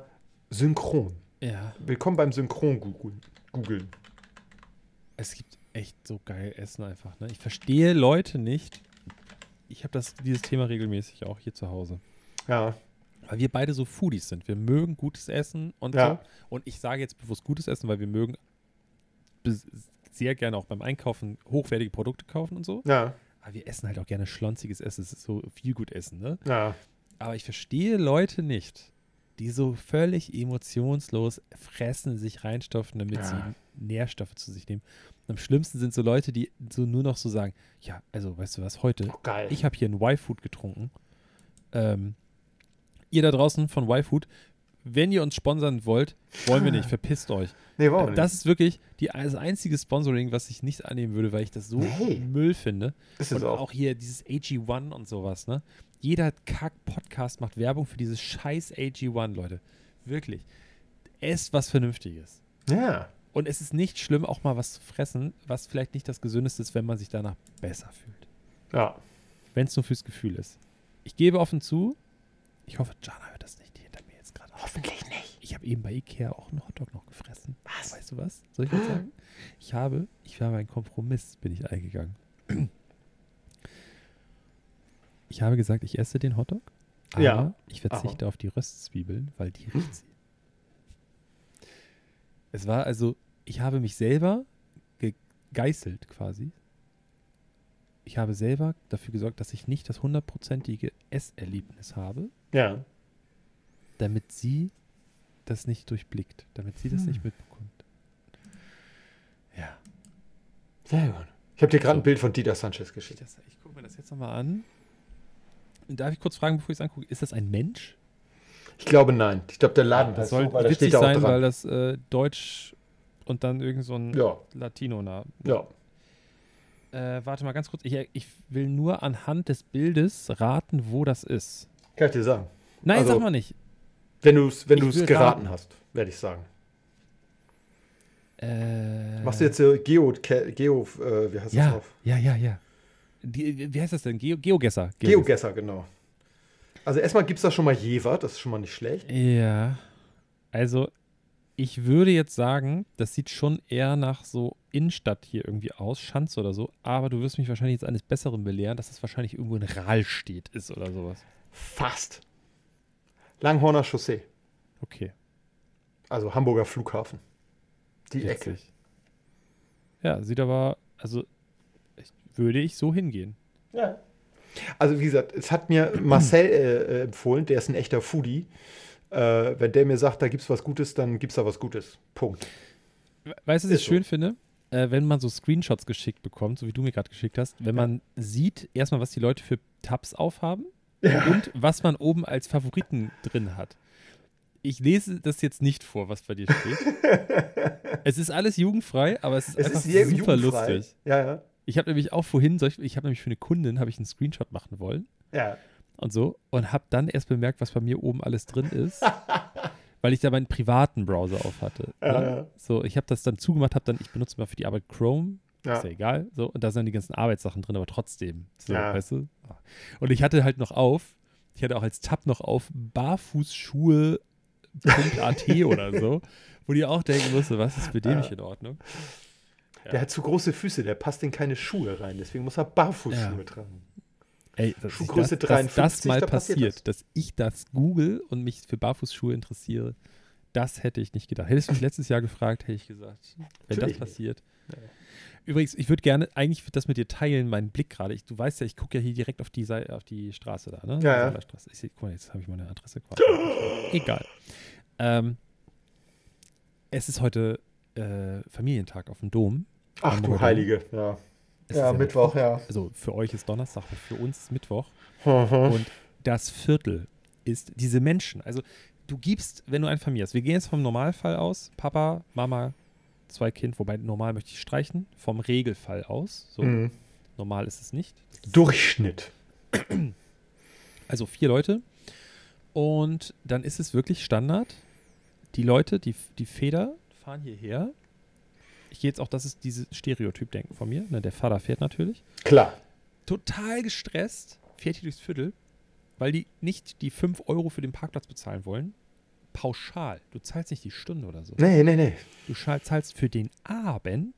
synchron. Ja. Willkommen beim synchron googeln. googeln. Es gibt echt so geil Essen einfach. Ne? Ich verstehe Leute nicht. Ich habe dieses Thema regelmäßig auch hier zu Hause. Ja, Weil wir beide so Foodies sind. Wir mögen gutes Essen und Ja. so. Und ich sage jetzt bewusst gutes Essen, weil wir mögen sehr gerne auch beim Einkaufen hochwertige Produkte kaufen und so. ja, Aber wir essen halt auch gerne schlonziges Essen. Es ist so viel gut Essen, ne? ja. Aber ich verstehe Leute nicht, die so völlig emotionslos fressen, sich reinstopfen, damit Ja. sie Nährstoffe zu sich nehmen. Am schlimmsten sind so Leute, die so nur noch so sagen, ja, also weißt du was, heute, Oh, ich habe hier ein Y-Food getrunken. Ähm, ihr da draußen von Y-Food, wenn ihr uns sponsern wollt, wollen wir nicht, *laughs* verpisst euch. nee, warum nicht? Das ist wirklich die, das einzige Sponsoring, was ich nicht annehmen würde, weil ich das so Nee. Müll finde. ist Und auch. auch hier dieses AG1 und sowas, ne? Jeder Kack-Podcast macht Werbung für dieses scheiß AG1, Leute. Wirklich. Esst was Vernünftiges. Ja. Und es ist nicht schlimm, auch mal was zu fressen, was vielleicht nicht das Gesündeste ist, wenn man sich danach besser fühlt. Ja. Wenn es nur fürs Gefühl ist. Ich gebe offen zu, ich hoffe, Jana hört das nicht hinter mir jetzt gerade. Hoffentlich nicht. Ich habe eben bei Ikea auch einen Hotdog noch gefressen. Was? Weißt du was? Soll ich was sagen? Ich habe, ich habe einen Kompromiss, bin ich eingegangen. Ich habe gesagt, ich esse den Hotdog, aber Ja. ich verzichte auf die Röstzwiebeln, weil die riecht *laughs* sie. Es war also, ich habe mich selber gegeißelt quasi. Ich habe selber dafür gesorgt, dass ich nicht das hundertprozentige Esserlebnis habe, Ja. damit sie das nicht durchblickt, damit sie das Hm. nicht mitbekommt. Ja. Sehr gut. Ich habe dir gerade So. ein Bild von Dieter Sanchez geschickt. ich gucke mir das jetzt nochmal an. Darf ich kurz fragen, bevor ich es angucke, ist das ein Mensch? Ich glaube, nein. Ich glaube, der Laden Das soll da witzig da sein, dran. weil das äh, Deutsch und dann irgend so ein Ja, Latino nah. ja. Äh, warte mal ganz kurz. Ich, ich will nur anhand des Bildes raten, wo das ist. Kann ich dir sagen. Nein, Also- sag mal nicht. Wenn du es wenn du's geraten raten. hast, werde ich sagen. Äh, Machst du jetzt äh, Geo, Geo wie heißt das Ja, auf? ja, ja, ja. Die, wie heißt das denn? Geo, Geogesser. Geogesser, genau. Also erstmal gibt es da schon mal Jever, das ist schon mal nicht schlecht. Ja. Also, ich würde jetzt sagen, das sieht schon eher nach so Innenstadt hier irgendwie aus, Schanz oder so, aber du wirst mich wahrscheinlich jetzt eines Besseren belehren, dass es wahrscheinlich irgendwo in Rahlstedt ist oder sowas. Fast. Langhorner Chaussee, Okay. also Hamburger Flughafen. Die Ecke. Ja, sieht aber, also ich, würde ich so hingehen. Ja. Also wie gesagt, es hat mir Marcel äh, äh, empfohlen, der ist ein echter Foodie. Äh, wenn der mir sagt, da gibt's was Gutes, dann gibt's da was Gutes. Punkt. We- Weißt du, was ich so. schön finde? Äh, wenn man so Screenshots geschickt bekommt, so wie du mir gerade geschickt hast, wenn man sieht, erstmal, was die Leute für Tabs aufhaben und was man oben als Favoriten drin hat. Ich lese das jetzt nicht vor, was bei dir steht. *laughs* es ist alles jugendfrei, aber es ist Es einfach ist super jugendfrei. lustig. Ja, ja. Ich habe nämlich auch vorhin, solch, ich habe nämlich für eine Kundin, habe ich einen Screenshot machen wollen Ja. und so und habe dann erst bemerkt, was bei mir oben alles drin ist, *laughs* weil ich da meinen privaten Browser auf hatte. Ja, ne? ja. So, ich habe das dann zugemacht, habe dann, ich benutze mal für die Arbeit Chrome, Ja. ist ja egal, so und da sind dann die ganzen Arbeitssachen drin, aber trotzdem, so, Ja. weißt du? Und ich hatte halt noch auf, ich hatte auch als Tab noch auf Barfußschuhe .at *laughs* oder so, wo die auch denken musste, was ist mit dem nicht in Ordnung? Der hat zu große Füße, der passt in keine Schuhe rein, deswegen muss er Barfußschuhe Ja. tragen. Ey, dass, Schuhgröße das, dass das 53, mal da passiert passiert, dass ich das google und mich für Barfußschuhe interessiere, das hätte ich nicht gedacht. Hättest du mich letztes Jahr gefragt, hätte ich gesagt, wenn das Natürlich nicht. passiert. Übrigens, ich würde gerne, eigentlich würde das mit dir teilen, meinen Blick gerade. Du weißt ja, ich gucke ja hier direkt auf die, Sei- auf die Straße da, ne? Ja, Die ja. Ich seh, guck mal, jetzt habe ich meine Adresse quasi. *gasps* Egal. Ähm, es ist heute äh, Familientag auf dem Dom. Ach du Heilige, ja. Es Ja, Mittwoch, ja. Also für euch ist Donnerstag, für uns ist Mittwoch. Und Und das Viertel ist diese Menschen. Also du gibst, wenn du eine Familie hast, wir gehen jetzt vom Normalfall aus, Papa, Mama, zwei Kinder, wobei normal möchte ich streichen, vom Regelfall aus. So, Mhm. normal ist es nicht. Ist, Durchschnitt. *clears throat* also vier Leute. Und dann ist es wirklich Standard. Die Leute, die, die Väter fahren hierher. Ich gehe jetzt auch, das ist dieses Stereotyp-Denken von mir. Ne? Der Vater fährt natürlich. Klar. total gestresst, fährt hier durchs Viertel, weil die nicht die 5 Euro für den Parkplatz bezahlen wollen. Pauschal. Du zahlst nicht die Stunde oder so. Nee, nee, nee. Du zahlst für den Abend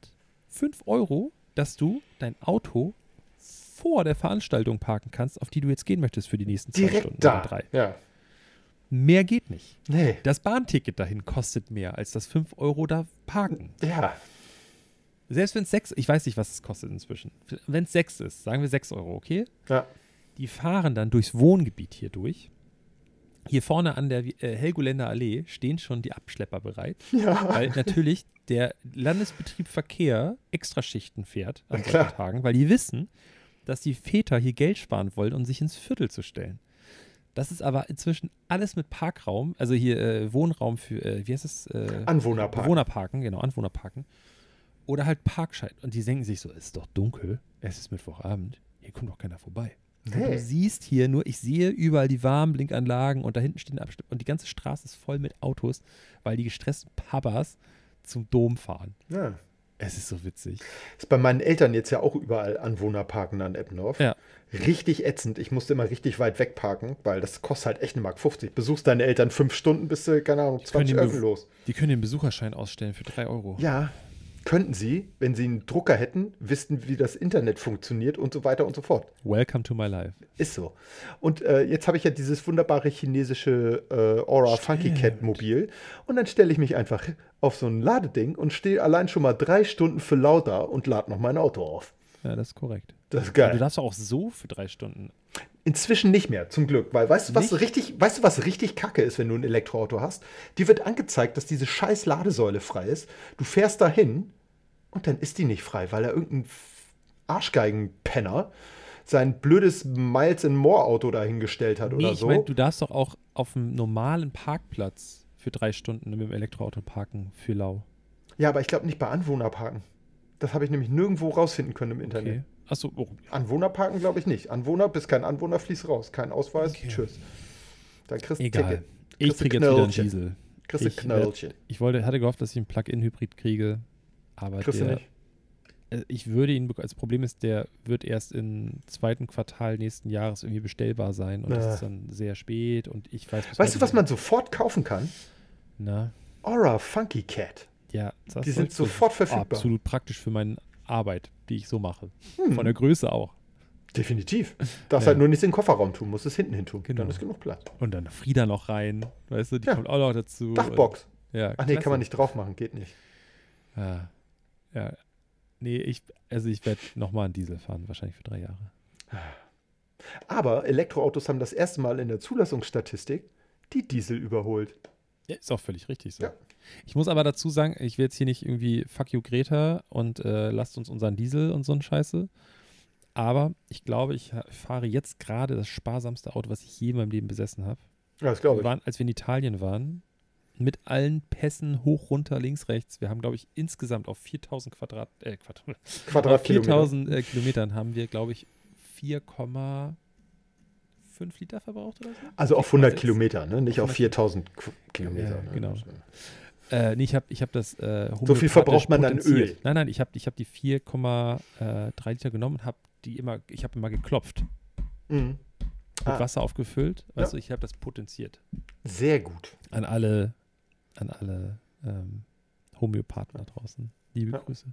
5 Euro, dass du dein Auto vor der Veranstaltung parken kannst, auf die du jetzt gehen möchtest für die nächsten zwei Direkt Stunden da. oder drei. Ja. Mehr geht nicht. Nee. Das Bahnticket dahin kostet mehr als das 5 Euro da parken. Ja. Selbst wenn es 6, ich weiß nicht, was es kostet inzwischen. Wenn es 6 ist, sagen wir 6 Euro, okay? Ja. Die fahren dann durchs Wohngebiet hier durch. Hier vorne an der äh, Helgoländer Allee stehen schon die Abschlepper bereit, *laughs* Ja. weil natürlich der Landesbetrieb Verkehr Extraschichten fährt an solchen. Tagen, weil die wissen, dass die Väter hier Geld sparen wollen und sich ins Viertel zu stellen. Das ist aber inzwischen alles mit Parkraum, also hier äh, Wohnraum für, äh, wie heißt es? Äh, Anwohnerpark. Bewohnerparken, genau, Anwohnerparken. Oder halt Parkschein. Und die denken sich so, es ist doch dunkel, es ist Mittwochabend, hier kommt doch keiner vorbei. Nee. Du siehst hier nur, ich sehe überall die Warnblinkanlagen und da hinten stehen Abschnitte und die ganze Straße ist voll mit Autos, weil die gestressten Papas zum Dom fahren. Ja. Es ist so witzig. Ist bei meinen Eltern jetzt ja auch überall Anwohnerparken an Eppendorf. Ja. Richtig ätzend. Ich musste immer richtig weit weg parken, weil das kostet halt echt eine Mark 50. Besuchst deine Eltern fünf Stunden, bist du, keine Ahnung, 20 können den Öfen Be- los. Die können den Besucherschein ausstellen für 3 Euro. Ja, könnten sie, wenn sie einen Drucker hätten, wüssten, wie das Internet funktioniert und so weiter und so fort. Welcome to my life. Ist so. Und äh, jetzt habe ich ja dieses wunderbare chinesische äh, Aura Funky Cat Stimmt. Mobil. Und dann stelle ich mich einfach auf so ein Ladeding und stehe allein schon mal drei Stunden für lauter und lade noch mein Auto auf. Ja, das ist korrekt. Das ist Du geil. darfst auch so für drei Stunden. Inzwischen nicht mehr, zum Glück. Weil weißt du, was Nicht? richtig, weißt du, was richtig kacke ist, wenn du ein Elektroauto hast? Dir wird angezeigt, dass diese scheiß Ladesäule frei ist. Du fährst dahin und dann ist die nicht frei, weil er irgendein Arschgeigenpenner sein blödes Miles in More Auto dahingestellt hat Nee, oder ich so. meine, du darfst doch auch auf einem normalen Parkplatz für drei Stunden mit dem Elektroauto parken für lau. ja, aber ich glaube nicht bei Anwohnerparken. Das habe ich nämlich nirgendwo rausfinden können im Internet. Okay. Achso, oh, Anwohnerparken glaube ich nicht. Anwohner, bist kein Anwohner, fließ raus. Kein Ausweis, Okay. tschüss. Dann kriegst du egal. Ticket. Ich Kriegst kriege jetzt wieder einen. Diesel. Kriegst du Ich Knöllchen. Ich wollte, hatte gehofft, dass ich einen Plug-in-Hybrid kriege, aber Kriegst der, nicht. äh, ich würde ihn, bek- das Problem ist, der wird erst im zweiten Quartal nächsten Jahres irgendwie bestellbar sein und das Ah. ist dann sehr spät und ich weiß Weißt du, was nicht- man sofort kaufen kann? Na, Aura Funky Cat. ja. Die sind so- sofort verfügbar. Absolut praktisch für meine Arbeit, die ich so mache. Hm, Von der Größe auch. definitiv. Darfst Ja. halt nur nichts in den Kofferraum tun, musst es hinten hin tun. Genau. Dann ist genug Platz. Und dann Frieda noch rein, weißt du, die Ja. kommt auch noch dazu. Dachbox. Und, ja, Ach nee, kann klasse. man nicht drauf machen, geht nicht. Ja. Ja. Nee, ich, also ich werde nochmal einen Diesel fahren, wahrscheinlich für drei Jahre. Aber Elektroautos haben das erste Mal in der Zulassungsstatistik die Diesel überholt. Ja, ist auch völlig richtig so. Ja. Ich muss aber dazu sagen, ich will jetzt hier nicht irgendwie fuck you Greta und äh, lasst uns unseren Diesel und so ein Scheiße. Aber ich glaube, ich fahre jetzt gerade das sparsamste Auto, was ich je in meinem Leben besessen habe. Ja, das glaube Wir ich. waren, als wir in Italien waren, mit allen Pässen hoch, runter, links, rechts. Wir haben, glaube ich, insgesamt auf 4000 Quadrat, äh, Quadrat, *laughs* Quadratkilometer. 4000 äh, Kilometern haben wir, glaube ich, 4,5 Liter verbraucht oder so. Also auf 100 4,6. Kilometer, ne? nicht auf 100 4000 Qu- Kilometer. Ja, ne? genau. Äh, nee, ich habe ich hab das äh, So viel verbraucht man dann Öl. Nein, nein, ich habe ich hab die 4,3 Liter genommen und habe die immer, ich habe immer geklopft. Mhm. mit Ah. Wasser aufgefüllt. Weißt Ja. ich habe das potenziert. Sehr gut. An alle, an alle ähm, Homöopathen da draußen. Liebe Ja. Grüße.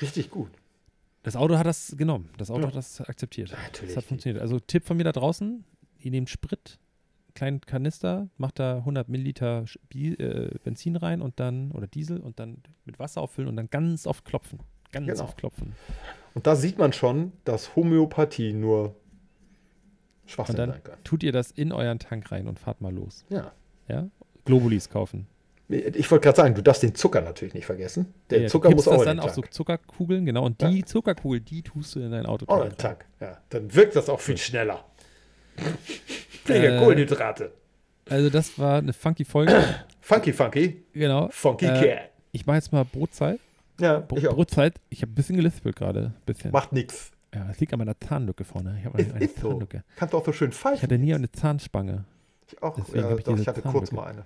Richtig gut. Das Auto hat das genommen. Das Auto Ja. hat das akzeptiert. Natürlich. Das hat funktioniert. Also Tipp von mir da draußen, ihr nehmt Sprit, kleinen Kanister, macht da 100 Milliliter äh, Benzin rein und dann, oder Diesel und dann mit Wasser auffüllen und dann ganz oft klopfen. Ganz Genau. oft klopfen. Und da sieht man schon, dass Homöopathie nur Schwachsinn Und dann sein kann. tut ihr das in euren Tank rein und fahrt mal los. Ja. Ja? Globulis kaufen. Ich wollte gerade sagen, du darfst den Zucker natürlich nicht vergessen. Der Ja, du Zucker muss auch das dann auf so. Zuckerkugeln, genau. Und die Zuckerkugel, die tust du in dein Auto. Auch den Tank. Ja. Dann wirkt das auch viel schneller. *laughs* Weniger Äh, Kohlenhydrate. Also das war eine funky Folge. *coughs* Funky, funky. genau. Funky Äh, Cat. Ich mache jetzt mal Brotzeit. Ja, Bro ich auch. Brotzeit. Ich habe ein bisschen gelispelt gerade. Bisschen. Macht nix. Ja, das liegt an meiner Zahnlücke vorne. Ich habe eine, eine ist so. Zahnlücke. Kannst du auch so schön Ich pfeifen. hatte nie eine Zahnspange. Ich auch. deswegen Ja, ich doch, ich hatte kurz mal eine.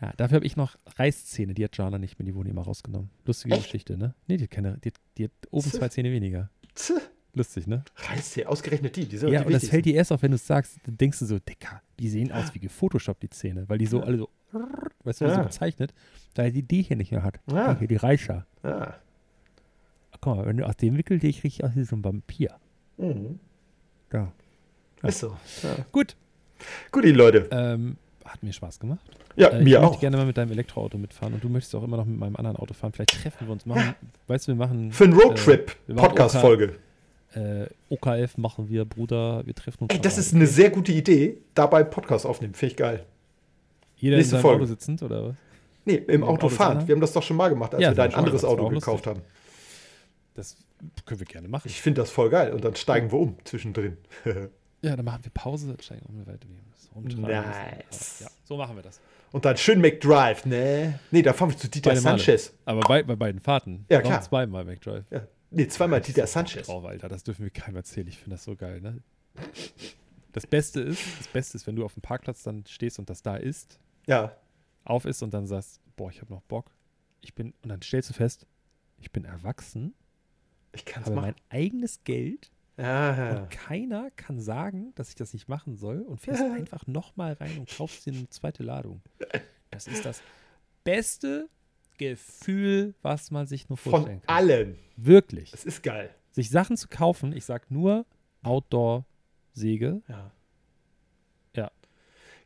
Ja, dafür habe ich noch Reißzähne. Die hat Jana nicht mehr. Die wurden immer rausgenommen. Lustige Echt? Geschichte, ne? Nee, die hat, keine, die, hat- die hat oben Zäh. zwei Zähne weniger. Tch, Lustig, ne? Reißt hier ausgerechnet die. die sind Ja, die und das fällt dir erst auf, wenn du es sagst. Dann denkst du so, Dicker, die sehen aus wie gefotoshoppt, die Zähne. Weil die so alle so, weißt du, so Ja. gezeichnet, da er die die hier nicht mehr hat. Ja. Die hier, die Reicher. Ja. Guck mal, wenn du aus dem Wickel dich richtig aus wie so ein Vampir. Mhm. Ja. Ist so. Ja. Gut. Gut, die Leute. Ähm, hat mir Spaß gemacht. Ja, Äh, ich mir möchte auch. gerne mal mit deinem Elektroauto mitfahren und du möchtest auch immer noch mit meinem anderen Auto fahren. Vielleicht treffen wir uns. Machen, Weißt du, wir machen. Für einen Roadtrip. wir machen Podcast-Folge. Äh, OKF machen wir, Bruder. Wir treffen uns. Ey, mal das ist eine sehr gute Idee. Dabei Podcast aufnehmen. Finde ich geil. Jeder in nächste seinem Folge. Auto sitzend oder was? Nee, im Auto Auto fahren. fahren? Wir haben das doch schon mal gemacht, als Ja, wir da das ein haben wir anderes mal Auto gekauft haben. Das können wir gerne machen. Ich finde das voll geil. Und dann steigen wir um zwischendrin. *laughs* Ja, dann machen wir Pause, steigen das rumtragen Nice. Ja, so machen wir das. Und dann schön McDrive, ne? Nee, da fahren wir zu Dieter Beide Male. Sanchez. Aber bei, bei beiden Fahrten. Ja, klar. zweimal McDrive. Ja. Nee, zweimal Dieter Sanchez. Drauf, Alter, das dürfen wir keinem erzählen. Ich finde das so geil, ne? Das Beste ist, das Beste ist, wenn du auf dem Parkplatz dann stehst und das da ist, Ja. auf ist und dann sagst, boah, ich habe noch Bock. Ich bin, und dann stellst du fest, ich bin erwachsen, Ich kann es machen. mein eigenes Geld Ja. und keiner kann sagen, dass ich das nicht machen soll und fährst *laughs* einfach nochmal rein und kaufst dir eine zweite Ladung. Das ist das beste Gefühl, was man sich nur vorstellen Von kann. allen. Wirklich. Das ist geil. Sich Sachen zu kaufen, ich sag nur Outdoor-Säge. Ja. Ja.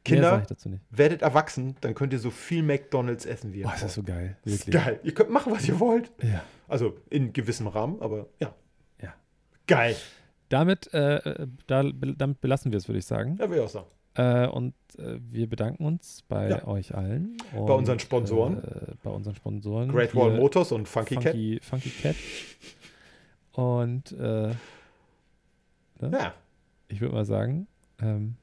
Kinder, werdet erwachsen, dann könnt ihr so viel McDonalds essen, wie ihr ist das so geil. Das ist Wirklich. geil. Ihr könnt machen, was ihr wollt. Ja. Also in gewissem Rahmen, aber ja. Ja. Geil. Damit, äh, da, damit belassen wir es, würde ich sagen. Ja, will ich auch sagen. Äh, und äh, wir bedanken uns bei Ja. euch allen. Und, Bei unseren Sponsoren. Äh, bei unseren Sponsoren. Great Wall Motors und Funky, Cat. Funky, Funky Cat. Und äh, Ja, ich würde mal sagen, ähm,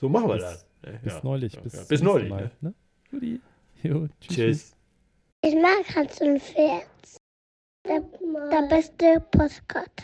so machen wir Bis- das. bis ja. neulich. Bis, ja. bis neulich. Mal, Ne? ne? Jo, tschüss. Tschüss. Ich mag Hans und Pferd. Der, der beste Postkarte.